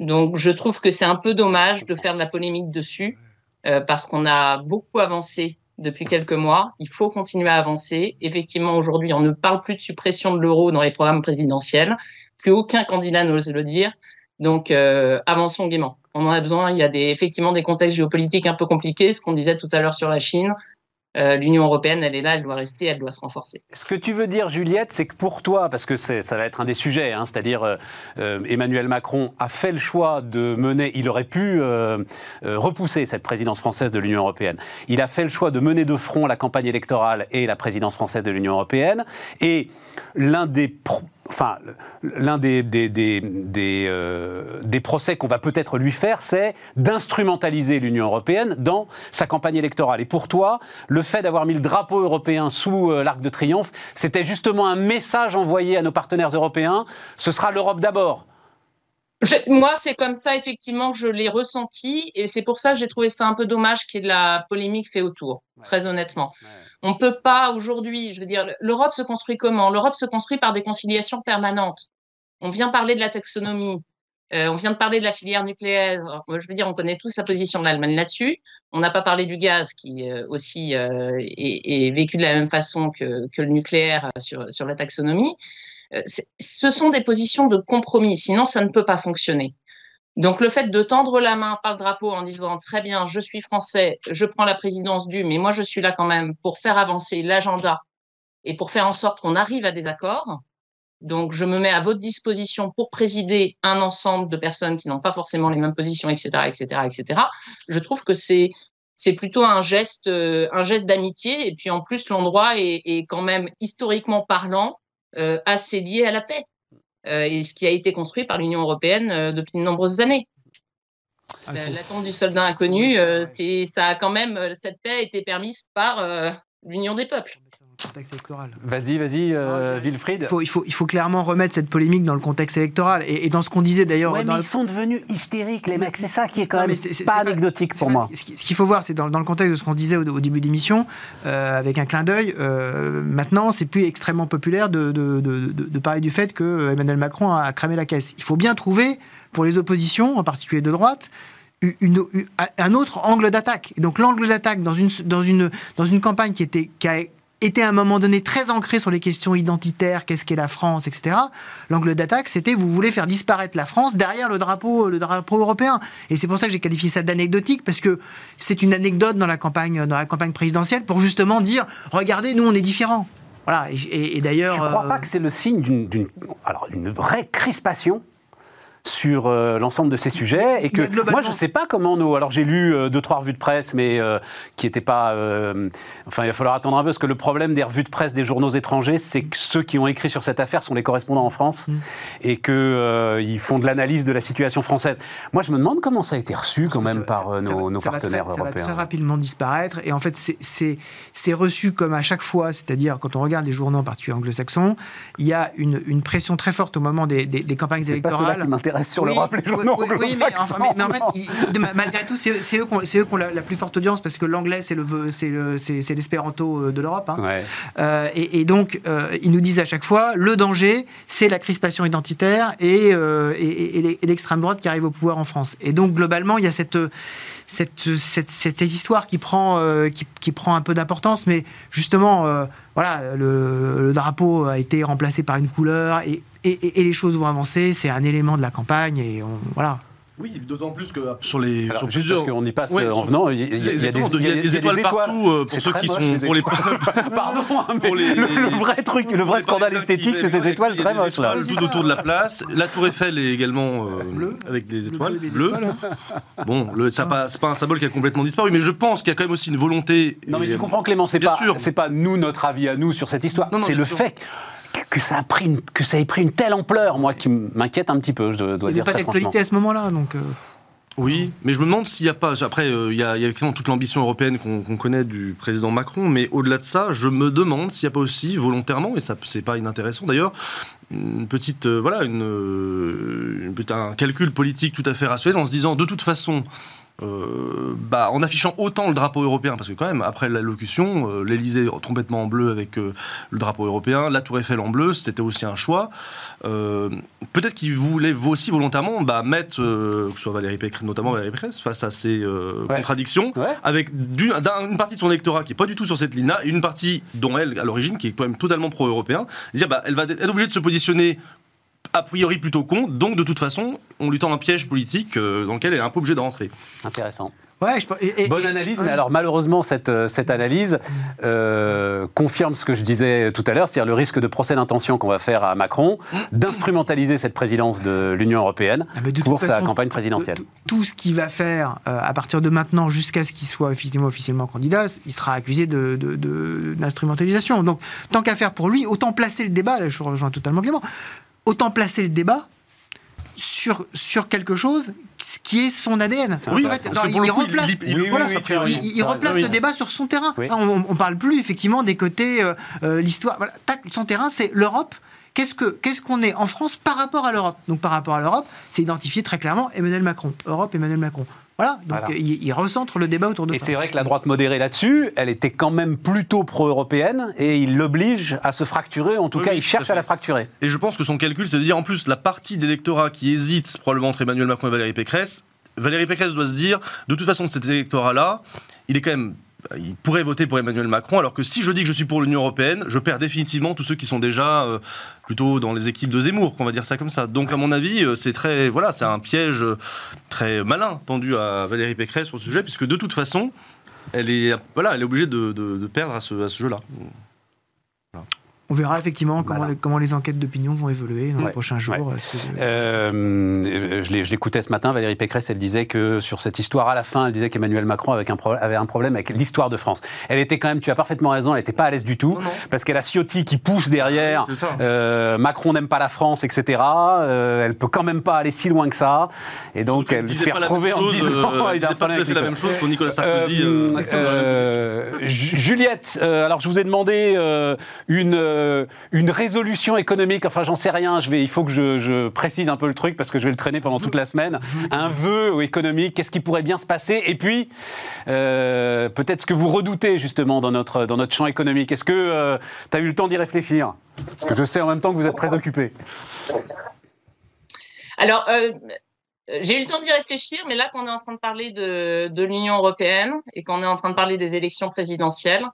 Donc je trouve que c'est un peu dommage de faire de la polémique dessus, euh, parce qu'on a beaucoup avancé depuis quelques mois. Il faut continuer à avancer. Effectivement, aujourd'hui, on ne parle plus de suppression de l'euro dans les programmes présidentiels. Plus aucun candidat n'ose le dire. Donc, euh, avançons gaiement. On en a besoin. Il y a effectivement des contextes géopolitiques un peu compliqués. Ce qu'on disait tout à l'heure sur la Chine, euh, l'Union européenne, elle est là, elle doit rester, elle doit se renforcer. Ce que tu veux dire, Juliette, c'est que pour toi, parce que ça va être un des sujets, hein, c'est-à-dire euh, euh, Emmanuel Macron a fait le choix de mener, il aurait pu repousser cette présidence française de l'Union européenne. Il a fait le choix de mener de front la campagne électorale et la présidence française de l'Union européenne. Et l'un des enfin, l'un des, des, euh, des, procès qu'on va peut-être lui faire, c'est d'instrumentaliser l'Union européenne dans sa campagne électorale. Et pour toi, le fait d'avoir mis le drapeau européen sous euh, l'arc de triomphe, c'était justement un message envoyé à nos partenaires européens, ce sera l'Europe d'abord. moi, c'est comme ça, effectivement, que je l'ai ressenti. Et c'est pour ça que j'ai trouvé ça un peu dommage qu'il y ait de la polémique fait autour, très honnêtement. On ne peut pas aujourd'hui, je veux dire, l'Europe se construit comment? L'Europe se construit par des conciliations permanentes. On vient parler de la taxonomie. Euh, on vient de parler de la filière nucléaire. je veux dire, on connaît tous la position de l'Allemagne là-dessus. On n'a pas parlé du gaz, qui euh, aussi euh, est, vécu de la même façon que, le nucléaire sur, sur la taxonomie. Ce sont des positions de compromis, sinon ça ne peut pas fonctionner. Donc le fait de tendre la main par le drapeau en disant très bien, je suis français, je prends la présidence du, mais moi je suis là quand même pour faire avancer l'agenda et pour faire en sorte qu'on arrive à des accords. Donc je me mets à votre disposition pour présider un ensemble de personnes qui n'ont pas forcément les mêmes positions, etc., etc., etc. Je trouve que c'est c'est plutôt un geste, euh, un geste d'amitié. Et puis en plus, l'endroit est, quand même historiquement parlant euh, assez lié à la paix et ce qui a été construit par l'Union européenne euh, depuis de nombreuses années. Ah, L'attente du soldat inconnu, c'est ça a quand même cette paix a été permise par l'Union des peuples contexte électoral. Vas-y, vas-y, euh, Wilfried. Il faut, il, faut, il faut clairement remettre cette polémique dans le contexte électoral. Et, dans ce qu'on disait d'ailleurs. Ouais, mais ils sont devenus hystériques, les mecs. C'est ça qui est quand même pas anecdotique pour moi. Ce qu'il faut voir, c'est dans, dans, le contexte de ce qu'on disait au, début de l'émission, euh, avec un clin d'œil, euh, maintenant, c'est plus extrêmement populaire de, de, de, de, parler du fait que Emmanuel Macron a cramé la caisse. Il faut bien trouver, pour les oppositions, en particulier de droite, une, un autre angle d'attaque. Donc l'angle d'attaque dans une, dans, une, dans une campagne qui, était, qui a était à un moment donné très ancré sur les questions identitaires, qu'est-ce qu'est la France, etc. L'angle d'attaque, c'était vous voulez faire disparaître la France derrière le drapeau, le drapeau européen. Et c'est pour ça que j'ai qualifié ça d'anecdotique parce que c'est une anecdote dans la campagne, dans la campagne présidentielle pour justement dire regardez, nous on est différents. Voilà. Et, d'ailleurs, je ne crois pas que c'est le signe d'une vraie crispation sur euh, l'ensemble de ces sujets et que moi je sais pas comment nous alors j'ai lu euh, deux trois revues de presse mais euh, qui n'étaient pas enfin il va falloir attendre un peu parce que le problème des revues de presse des journaux étrangers c'est que ceux qui ont écrit sur cette affaire sont les correspondants en France mm. et que ils font de l'analyse de la situation française. Moi je me demande comment ça a été reçu quand même par nos, partenaires européens ça va très rapidement disparaître et en fait c'est reçu comme à chaque fois c'est-à-dire quand on regarde les journaux en particulier anglo-saxons il y a une, une, pression très forte au moment des, des, campagnes électorales sur l'Europe, les journaux oui, oui, mais, enfin, mais, en fait, malgré tout, c'est eux, qui ont, la, plus forte audience parce que l'anglais, c'est l'espéranto le, de l'Europe. Hein. Euh, et, donc, euh, ils nous disent à chaque fois, le danger, c'est la crispation identitaire et, euh, et l'extrême droite qui arrive au pouvoir en France. Et donc, globalement, il y a cette cette, cette, cette, histoire qui prend, euh, qui, qui, prend un peu d'importance, mais justement, euh, voilà, le, drapeau a été remplacé par une couleur et, et, et les choses vont avancer. C'est un élément de la campagne et on, voilà. Oui, d'autant plus que sur les sur plusieurs. Parce qu'on y passe en venant, il y, a, des, étoiles partout euh, pour ceux qui sont pour les. Pardon, mais le, vrai truc, le vrai scandale esthétique, c'est ces étoiles très moches là. Tout autour de la place. La Tour Eiffel est également euh, avec des étoiles bleues. Bon, c'est pas un symbole qui a complètement disparu, mais je pense qu'il y a quand même aussi une volonté. Non, mais tu comprends, Clément, c'est pas c'est pas nous notre avis à nous sur cette histoire. C'est le fait que ça, a pris que ça ait pris une telle ampleur, moi, qui m'inquiète un petit peu, je dois, dire. Il n'y a pas d'actualité à ce moment-là, donc. Euh. Oui, mais je me demande s'il n'y a pas. Après, euh, il y, a, évidemment toute l'ambition européenne qu'on connaît du président Macron, mais au-delà de ça, je me demande s'il n'y a pas aussi volontairement, et ça c'est pas inintéressant d'ailleurs, une petite euh, voilà une, un calcul politique tout à fait rationnel en se disant de toute façon euh, bah, en affichant autant le drapeau européen, parce que quand même, après l'allocution, euh, l'Elysée complètement en bleu avec euh, le drapeau européen, la Tour Eiffel en bleu, c'était aussi un choix. Peut-être qu'il voulait aussi volontairement bah, mettre, que ce soit Valérie Pécresse, notamment Valérie Pécresse, face à ces contradictions, avec une partie de son électorat qui est pas du tout sur cette ligne-là, et une partie dont elle, à l'origine, qui est quand même totalement pro-européen, dire bah, elle va être obligée de se positionner a priori plutôt con, donc de toute façon, on lui tend un piège politique euh, dans lequel elle est un peu obligée de rentrer. Intéressant. Ouais, je... Bonne analyse, mais alors malheureusement, cette, euh, cette analyse euh, confirme ce que je disais tout à l'heure, c'est-à-dire le risque de procès d'intention qu'on va faire à Macron, d'instrumentaliser cette présidence de l'Union européenne ah, pour sa campagne présidentielle. Tout ce qu'il va faire à partir de maintenant jusqu'à ce qu'il soit officiellement, officiellement candidat, il sera accusé d'instrumentalisation. De, de, Donc, tant qu'à faire pour lui, autant placer le débat, là, je rejoins totalement Clément, autant placer le débat sur, sur quelque chose qui est son ADN. Oui, il, replace, il, replace le débat sur son terrain. On ne parle plus effectivement des côtés, euh, euh, l'histoire. Voilà. son terrain, c'est l'Europe qu'est-ce que qu'est-ce qu'on est en France par rapport à l'Europe? Donc par rapport à l'Europe, c'est identifié très clairement Emmanuel Macron. Europe, Emmanuel Macron. Voilà, donc Il, recentre le débat autour de et ça. Et c'est vrai que la droite modérée là-dessus, elle était quand même plutôt pro-européenne et il l'oblige à se fracturer, en tout cas il cherche à, la fracturer. Et je pense que son calcul, c'est de dire en plus la partie d'électorat qui hésite probablement entre Emmanuel Macron et Valérie Pécresse, Valérie Pécresse doit se dire, de toute façon cet électorat-là, il est quand même il pourrait voter pour Emmanuel Macron, alors que si je dis que je suis pour l'Union européenne, je perds définitivement tous ceux qui sont déjà euh, plutôt dans les équipes de Zemmour, qu'on va dire ça comme ça. Donc, à mon avis, euh, c'est très, voilà, c'est un piège très malin tendu à Valérie Pécresse sur ce sujet, puisque de toute façon, elle est, voilà, elle est obligée de, perdre à ce, à ce jeu-là. On verra effectivement comment, les, comment les enquêtes d'opinion vont évoluer dans les prochains jours. Euh, je l'écoutais ce matin, Valérie Pécresse, elle disait que sur cette histoire, à la fin, elle disait qu'Emmanuel Macron avait un, avait un problème avec l'histoire de France. Elle était quand même, tu as parfaitement raison, elle n'était pas à l'aise du tout, parce qu'elle a Ciotti qui pousse derrière, euh, Macron n'aime pas la France, etc. Euh, elle peut quand même pas aller si loin que ça. Et donc, elle s'est retrouvée en disant... elle pas fait la même chose pour Nicolas Sarkozy. Juliette, alors je vous ai demandé une euh, une résolution économique, enfin j'en sais rien, je vais, il faut que je, précise un peu le truc parce que je vais le traîner pendant toute la semaine, un vœu économique, qu'est-ce qui pourrait bien se passer, et puis euh, peut-être ce que vous redoutez justement dans notre, dans notre champ économique. Est-ce que euh, tu as eu le temps d'y réfléchir? Parce que je sais en même temps que vous êtes très occupé. Alors, j'ai eu le temps d'y réfléchir, mais là qu'on est en train de parler de, de l'Union européenne et qu'on est en train de parler des élections présidentielles,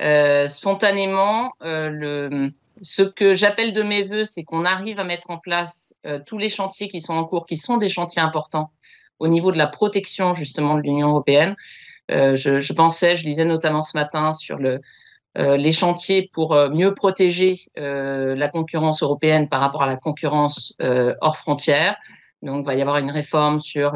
euh, spontanément, euh, ce que j'appelle de mes voeux, c'est qu'on arrive à mettre en place euh, tous les chantiers qui sont en cours, qui sont des chantiers importants au niveau de la protection justement de l'Union européenne. Je, pensais, je lisais notamment ce matin sur le, les chantiers pour mieux protéger la concurrence européenne par rapport à la concurrence hors frontières. Donc, il va y avoir une réforme sur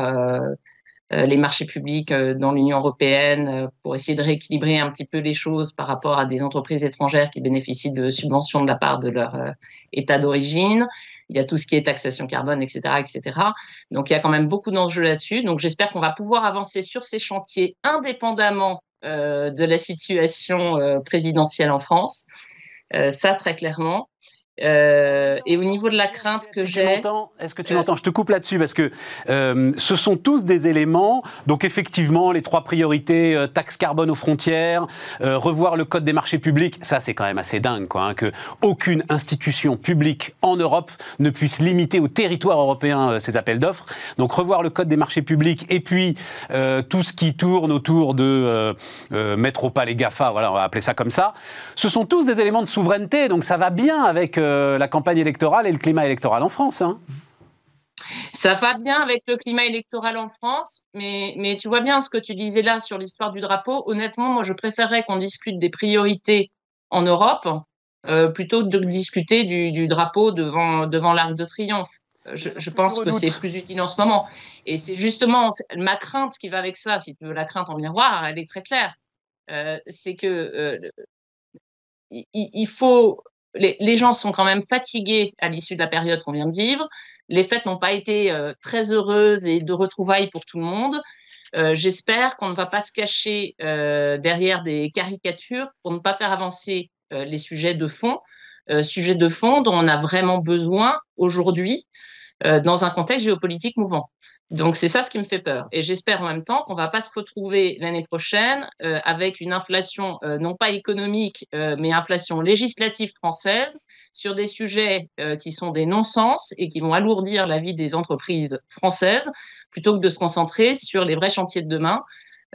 les marchés publics euh, dans l'Union européenne euh, pour essayer de rééquilibrer un petit peu les choses par rapport à des entreprises étrangères qui bénéficient de subventions de la part de leur État d'origine. Il y a tout ce qui est taxation carbone, etc., etc. Donc il y a quand même beaucoup d'enjeux là-dessus. Donc j'espère qu'on va pouvoir avancer sur ces chantiers indépendamment de la situation présidentielle en France. ça très clairement. Euh, et au niveau de la crainte que j'ai. Est-ce que tu m'entends? Je te coupe là-dessus parce que euh, ce sont tous des éléments. Donc, effectivement, les trois priorités euh, taxe carbone aux frontières, revoir le code des marchés publics, ça, c'est quand même assez dingue, quoi. Hein, que aucune institution publique en Europe ne puisse limiter au territoire européen ses appels d'offres. Donc, revoir le code des marchés publics et puis tout ce qui tourne autour de mettre au pas les GAFA, voilà, on va appeler ça comme ça. Ce sont tous des éléments de souveraineté. Donc, ça va bien avec euh, la campagne électorale et le climat électoral en France. Hein. Ça va bien avec le climat électoral en France, mais, mais tu vois bien ce que tu disais là sur l'histoire du drapeau. Honnêtement, moi, je préférerais qu'on discute des priorités en Europe euh, plutôt que de discuter du, drapeau devant, devant l'Arc de Triomphe. Je, pense que c'est plus utile en ce moment. Et c'est justement ma crainte qui va avec ça, si tu veux la crainte en miroir, elle est très claire. Euh, c'est que il, faut les, gens sont quand même fatigués à l'issue de la période qu'on vient de vivre. Les fêtes n'ont pas été euh, très heureuses et de retrouvailles pour tout le monde. Euh, j'espère qu'on ne va pas se cacher euh, derrière des caricatures pour ne pas faire avancer les sujets de fond, sujets de fond dont on a vraiment besoin aujourd'hui dans un contexte géopolitique mouvant. Donc c'est ça ce qui me fait peur. Et j'espère en même temps qu'on va pas se retrouver l'année prochaine euh, avec une inflation euh, non pas économique, euh, mais inflation législative française sur des sujets qui sont des non-sens et qui vont alourdir la vie des entreprises françaises, plutôt que de se concentrer sur les vrais chantiers de demain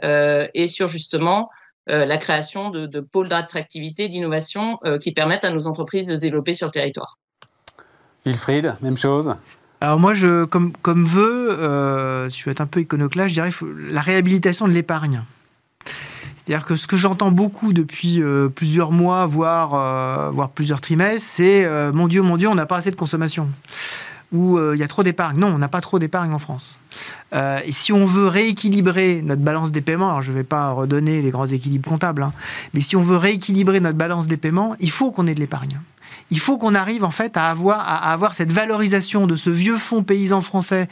et sur justement la création de, de pôles d'attractivité, d'innovation qui permettent à nos entreprises de se développer sur le territoire. Wilfried, même chose alors moi, je, comme, comme veut, euh, je vais être un peu iconoclaste, je dirais la réhabilitation de l'épargne. C'est-à-dire que ce que j'entends beaucoup depuis euh, plusieurs mois, voire, euh, voire plusieurs trimestres, c'est mon Dieu, mon Dieu, on n'a pas assez de consommation. Ou il y a trop d'épargne. Non, on n'a pas trop d'épargne en France. et si on veut rééquilibrer notre balance des paiements, alors je ne vais pas redonner les grands équilibres comptables, hein, mais si on veut rééquilibrer notre balance des paiements, il faut qu'on ait de l'épargne il faut qu'on arrive en fait à avoir, cette valorisation de ce vieux fonds paysan français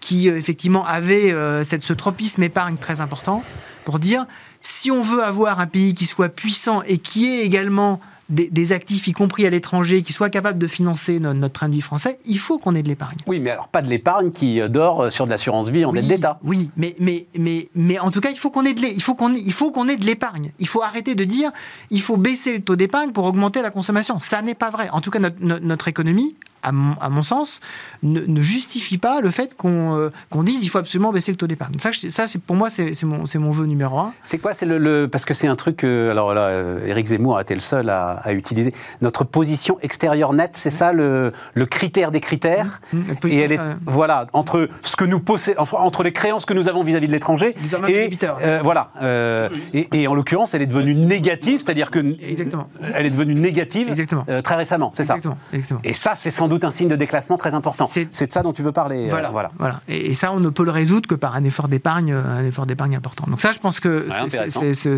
qui euh, effectivement avait euh, ce tropisme épargne très important pour dire si on veut avoir un pays qui soit puissant et qui ait également des, actifs, y compris à l'étranger, qui soient capables de financer notre, train de vie français, il faut qu'on ait de l'épargne. Oui, mais alors pas de l'épargne qui dort sur de l'assurance vie en dette d'État. Oui, mais, mais, mais, mais en tout cas, il faut qu'on ait de il faut qu'on il faut qu'on ait de l'épargne. Il faut arrêter de dire il faut baisser le taux d'épargne pour augmenter la consommation. Ça n'est pas vrai. En tout cas, notre, notre économie à mon, sens, ne, justifie pas le fait euh, qu'on dise il faut absolument baisser le taux d'épargne. Ça, ça c'est pour moi, c'est mon, mon vœu numéro un. C'est quoi C'est le, parce que c'est un truc. alors là, Éric Zemmour a été le seul à, utiliser notre position extérieure nette. C'est ça le, le, critère des critères? Mmh, mmh, et elle est voilà entre ce que nous possédons, entre les créances que nous avons vis-à-vis de l'étranger et euh, voilà. Euh, et, en l'occurrence, elle est devenue négative, c'est-à-dire que Exactement. elle est devenue négative Exactement. très récemment. C'est ça? Exactement. Et ça, c'est sans doute un signe de déclassement très important. C'est de ça dont tu veux parler. Euh, voilà. voilà. voilà. Et, ça, on ne peut le résoudre que par un effort d'épargne, un effort d'épargne important. Donc ça, je pense que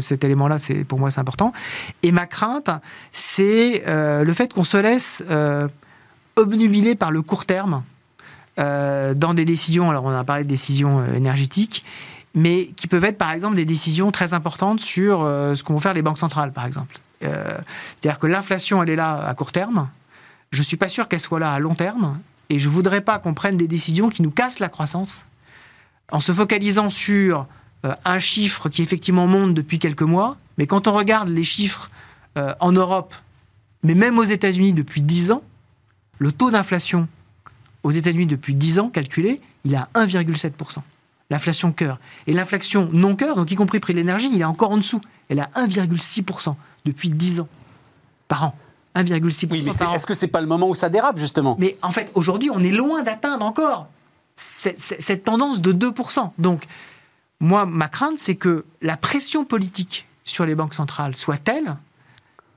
cet élément-là, c'est pour moi, c'est important. Et ma crainte, c'est euh, le fait qu'on se laisse euh, obnubiler par le court terme dans des décisions. Alors, on a parlé de décisions énergétiques mais qui peuvent être par exemple des décisions très importantes sur ce qu'ont faire les banques centrales, par exemple. C'est-à-dire que l'inflation, elle est là à court terme, je ne suis pas sûr qu'elle soit là à long terme. Et je ne voudrais pas qu'on prenne des décisions qui nous cassent la croissance en se focalisant sur euh, un chiffre qui effectivement monte depuis quelques mois. Mais quand on regarde les chiffres euh, en Europe, mais même aux États-Unis depuis 10 ans, le taux d'inflation aux États-Unis depuis 10 ans calculé, il est à 1,7%. L'inflation cœur. Et l'inflation non cœur, donc y compris prix de l'énergie, il est encore en dessous. Elle est à 1,6% depuis 10 ans par an. 1,6% oui, mais Est-ce que c'est pas le moment où ça dérape, justement? Mais en fait, aujourd'hui, on est loin d'atteindre encore cette tendance de 2%. Donc, moi, ma crainte, c'est que la pression politique sur les banques centrales soit telle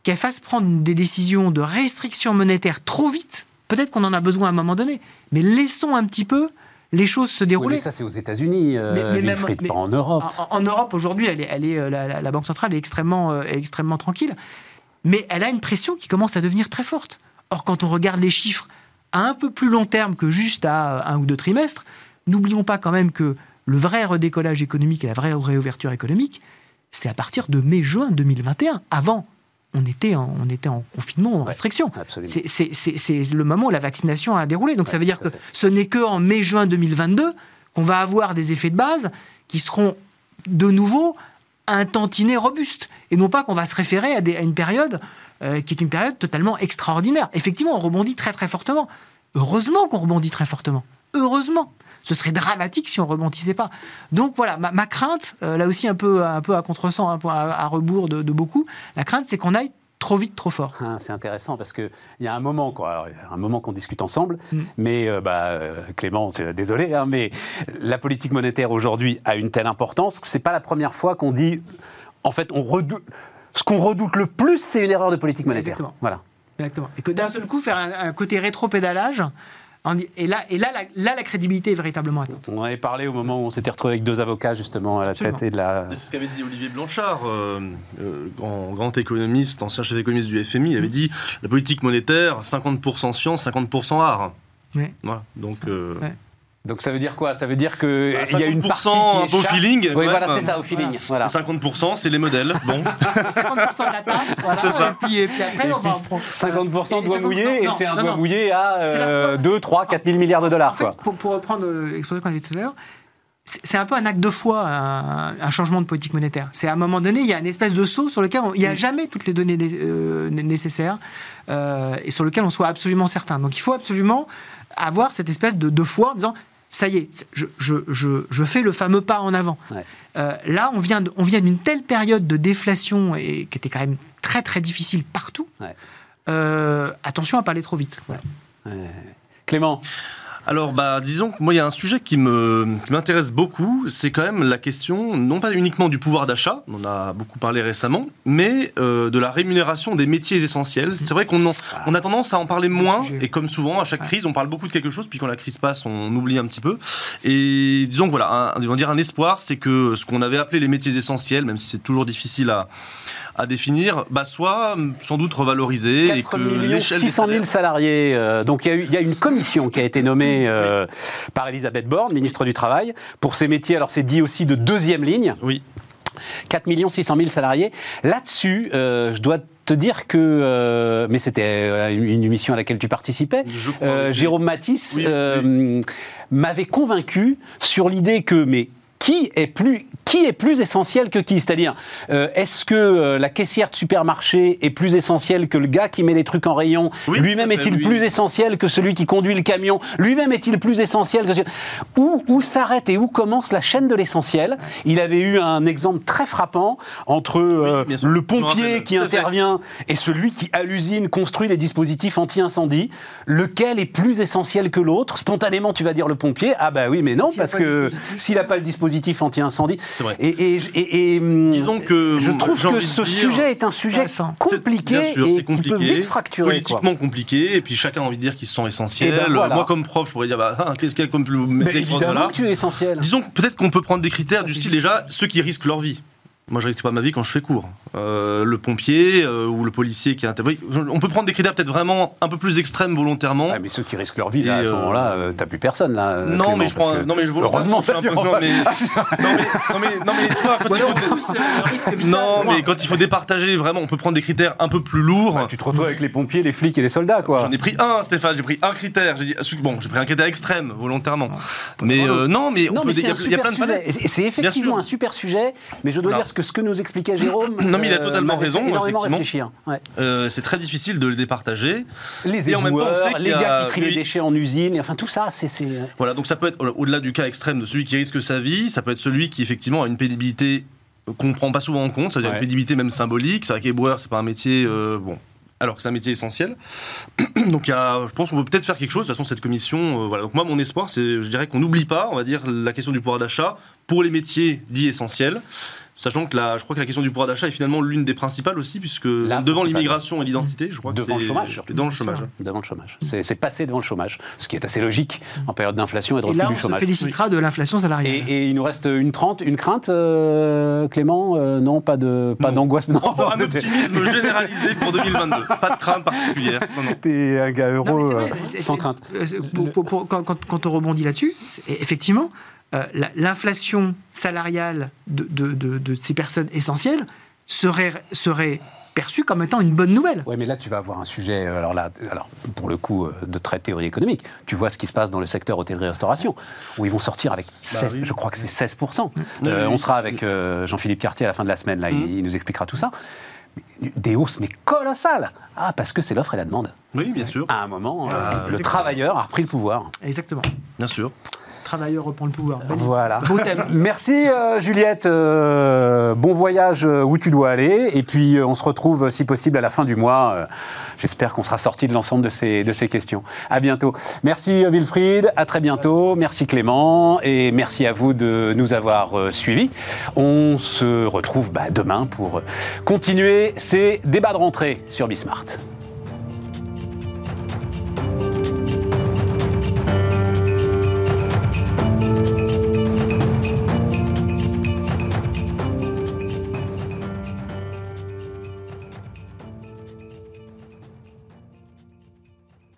qu'elles fassent prendre des décisions de restriction monétaire trop vite. Peut-être qu'on en a besoin à un moment donné, mais laissons un petit peu les choses se dérouler. mais ça, c'est aux États-Unis, euh, mais, pas en Europe. En, Europe, aujourd'hui, elle est, elle est, euh, la, Banque centrale est extrêmement, euh, extrêmement tranquille mais elle a une pression qui commence à devenir très forte. Or, quand on regarde les chiffres à un peu plus long terme que juste à un ou deux trimestres, n'oublions pas quand même que le vrai redécollage économique et la vraie réouverture économique, c'est à partir de mai-juin 2021. Avant, on était en, on était en confinement, en restriction. c'est le moment où la vaccination a déroulé. Donc ça veut dire que ce n'est qu'en mai-juin 2022 qu'on va avoir des effets de base qui seront de nouveau un tantinet robuste. Et non pas qu'on va se référer à, une période euh, qui est une période totalement extraordinaire. Effectivement, on rebondit très très fortement. Heureusement qu'on rebondit très fortement. Heureusement. Ce serait dramatique si on rebondissait pas. Donc voilà, ma, crainte, euh, là aussi un peu, un peu à contresens, un peu à, rebours de, de beaucoup, la crainte c'est qu'on aille trop vite, trop fort. Ah, c'est intéressant parce qu'il y a un moment, quoi, un moment qu'on discute ensemble, mm. mais euh, bah, euh, Clément, désolé, hein, mais la politique monétaire aujourd'hui a une telle importance que c'est pas la première fois qu'on dit, en fait, on redoute, ce qu'on redoute le plus, c'est une erreur de politique monétaire. Exactement. Voilà. Exactement. Et que d'un seul coup, faire un, un côté rétro-pédalage, et là, et là, la, là, la crédibilité est véritablement atteinte. On en avait parlé au moment où on s'était retrouvé avec deux avocats, justement, à la tête de la. C'est ce qu'avait dit Olivier Blanchard, euh, euh, grand, économiste, ancien chef économiste du FMI. Il avait dit la politique monétaire, 50% science, 50% art. Oui. Voilà. Donc. Euh, donc ça veut dire quoi? Ça veut dire qu'il bah, y a une partie un beau feeling. Oui, voilà, c'est ça, au feeling. Voilà. 50%, c'est les modèles. Bon. 50% d'attaque, voilà. Ça. Et puis, et puis après, on va en 50% doigt mouillé, et c'est un doigt mouillé à 2, 3, 4 000 milliards de dollars. En fait, Pour, pour, reprendre l'expression qu'on avait tout à l'heure, c'est un peu un acte de foi, un, changement de politique monétaire. C'est à un moment donné, il y a une espèce de saut sur lequel il n'y a jamais toutes les données euh, nécessaires euh, et sur lequel on soit absolument certain. Donc il faut absolument avoir cette espèce de, de foi en disant ça y est, je, fais le fameux pas en avant. Euh, là, on vient, on vient d'une telle période de déflation et qui était quand même très très difficile partout. Euh, attention à parler trop vite. Clément? Alors, bah, disons que moi, il y a un sujet qui m'intéresse beaucoup, c'est quand même la question, non pas uniquement du pouvoir d'achat, on en a beaucoup parlé récemment, mais euh, de la rémunération des métiers essentiels. C'est vrai qu'on on a tendance à en parler moins, et comme souvent, à chaque crise, on parle beaucoup de quelque chose, puis quand la crise passe, on oublie un petit peu. Et disons que voilà, un, dire un espoir, c'est que ce qu'on avait appelé les métiers essentiels, même si c'est toujours difficile à à définir, bah, soit sans doute revalorisé. 4 et que 600 000 salariés. Euh, donc il y, y, a une commission qui a été nommée euh, par Elisabeth Borne, ministre du Travail, pour ces métiers. Alors c'est dit aussi de deuxième ligne. Oui. 4 600 000 salariés. Là-dessus, euh, je dois te dire que, euh, mais c'était euh, une émission à laquelle tu participais. Jérôme Matisse Oui, m'avait convaincu sur l'idée que, mais qui est plus qui est plus essentiel que qui? C'est-à-dire, euh, est-ce que euh, la caissière de supermarché est plus essentielle que le gars qui met les trucs en rayon? Oui, Lui-même est-il oui. plus essentiel que celui qui conduit le camion? Lui-même est-il plus essentiel que celui... Où, où s'arrête et où commence la chaîne de l'essentiel? Il avait eu un exemple très frappant entre euh, le pompier qui intervient et celui qui, à l'usine, construit les dispositifs anti-incendie. Lequel est plus essentiel que l'autre? Spontanément, tu vas dire le pompier. Ah bah oui, mais non, parce que s'il n'a pas le dispositif anti-incendie. C'est vrai. Et, et, et- et, hum, Disons que je trouve j'ai que ce dire- sujet est un sujet compliqué bien sûr, et c'est qui peut compliqué, vite fracturer. quoi. politiquement compliqué, et puis chacun a envie de dire qu'ils sont essentiels. Eh ben voilà. Moi, comme prof, je pourrais dire, bah, ah, qu'est-ce qu'il y a comme plus Mais métier évidemment que tu es essentiel. Disons que peut-être qu'on peut prendre des critères du style déjà ceux qui risquent leur vie. Moi, je risque pas ma vie quand je fais cours. Euh, le pompier euh, ou le policier qui intervient. On peut prendre des critères peut-être vraiment un peu plus extrêmes volontairement. Ouais, mais ceux qui risquent leur vie, là, à ce euh, moment-là, euh, t'as plus personne, là. non, Clément, mais je prends. que- Non, mais je Heureusement, je suis un peu. Non, mais, non, mais, non, mais, non, quand faut. Vital, Non, pour moi. mais quand il faut départager, vraiment, on peut prendre des critères un peu plus lourds. Bah, tu te retrouves avec les pompiers, les flics et les soldats, quoi. J'en ai pris un, Stéphane. J'ai pris un critère. J'ai dit, bon, j'ai pris un critère extrême volontairement. Mais euh, non, mais on Non, peut. mais Il y, y a plein super de C'est effectivement un super sujet, mais je dois dire que ce que nous expliquait Jérôme. Non, mais il a euh, totalement fait raison, effectivement. Ouais. Euh, c'est très difficile de le départager. Les Et en même temps, on éboueurs, sait qu'il les a- gars qui trient les déchets en usine, enfin tout ça, c'est. c'est- Voilà, donc ça peut être au-delà du cas extrême de celui qui risque sa vie, ça peut être celui qui effectivement a une pénibilité qu'on ne prend pas souvent en compte, c'est-à-dire Ouais. une pénibilité même symbolique. C'est vrai qu'éboueur, c'est pas un métier euh, bon. Alors que c'est un métier essentiel. Donc il y a- je pense qu'on peut peut-être faire quelque chose. De toute façon, cette commission, euh, voilà. Donc moi, mon espoir, c'est, je dirais qu'on n'oublie pas, on va dire, la question du pouvoir d'achat pour les métiers dits essentiels. Sachant que la, je crois que la question du pouvoir d'achat est finalement l'une des principales aussi, puisque La devant l'immigration et l'identité, je crois que Devant c'est le chômage. Devant le chômage. Devant le chômage. C'est c'est passé devant le chômage, ce qui est assez logique en période d'inflation et de Et là, du on se chômage. félicitera de l'inflation salariale. Et, et il nous reste une, trente, une crainte, euh, Clément Euh, Non, pas de, pas Non. d'angoisse. Non, Un optimisme généralisé pour 2022. Pas de crainte particulière. Non, non. T'es un gars heureux, c'est vrai, euh, c'est- sans crainte. c'est- pour- pour- pour- quand, quand- quand on rebondit là-dessus, c'est- effectivement, l'inflation salariale de, de- de- de ces personnes essentielles serait, serait perçue comme étant une bonne nouvelle. Oui, mais là, tu vas avoir un sujet, euh, alors là, alors, pour le coup, euh, de très théorie économique. Tu vois ce qui se passe dans le secteur hôtellerie-restauration, où ils vont sortir avec 16, oui. je crois que c'est 16%. Oui, Euh, oui, On sera avec euh, Jean-Philippe Cartier à la fin de la semaine, là, il, il nous expliquera tout ça. Des hausses, mais colossales Ah, parce que c'est l'offre et la demande. Oui, bien sûr. À un moment, euh, Ah, le travailleur a repris le pouvoir. Exactement. Bien sûr. Travailleur reprend le pouvoir. Belle- Voilà. Beau thème. Merci euh, Juliette. Euh, bon voyage euh, où tu dois aller. Et puis on se retrouve si possible à la fin du mois. J'espère qu'on sera sorti de l'ensemble de ces, de ces questions. À bientôt. Merci Wilfried. À très bientôt. Merci Clément. Et merci à vous de nous avoir suivis. On se retrouve bah, demain pour continuer ces débats de rentrée sur Bismart.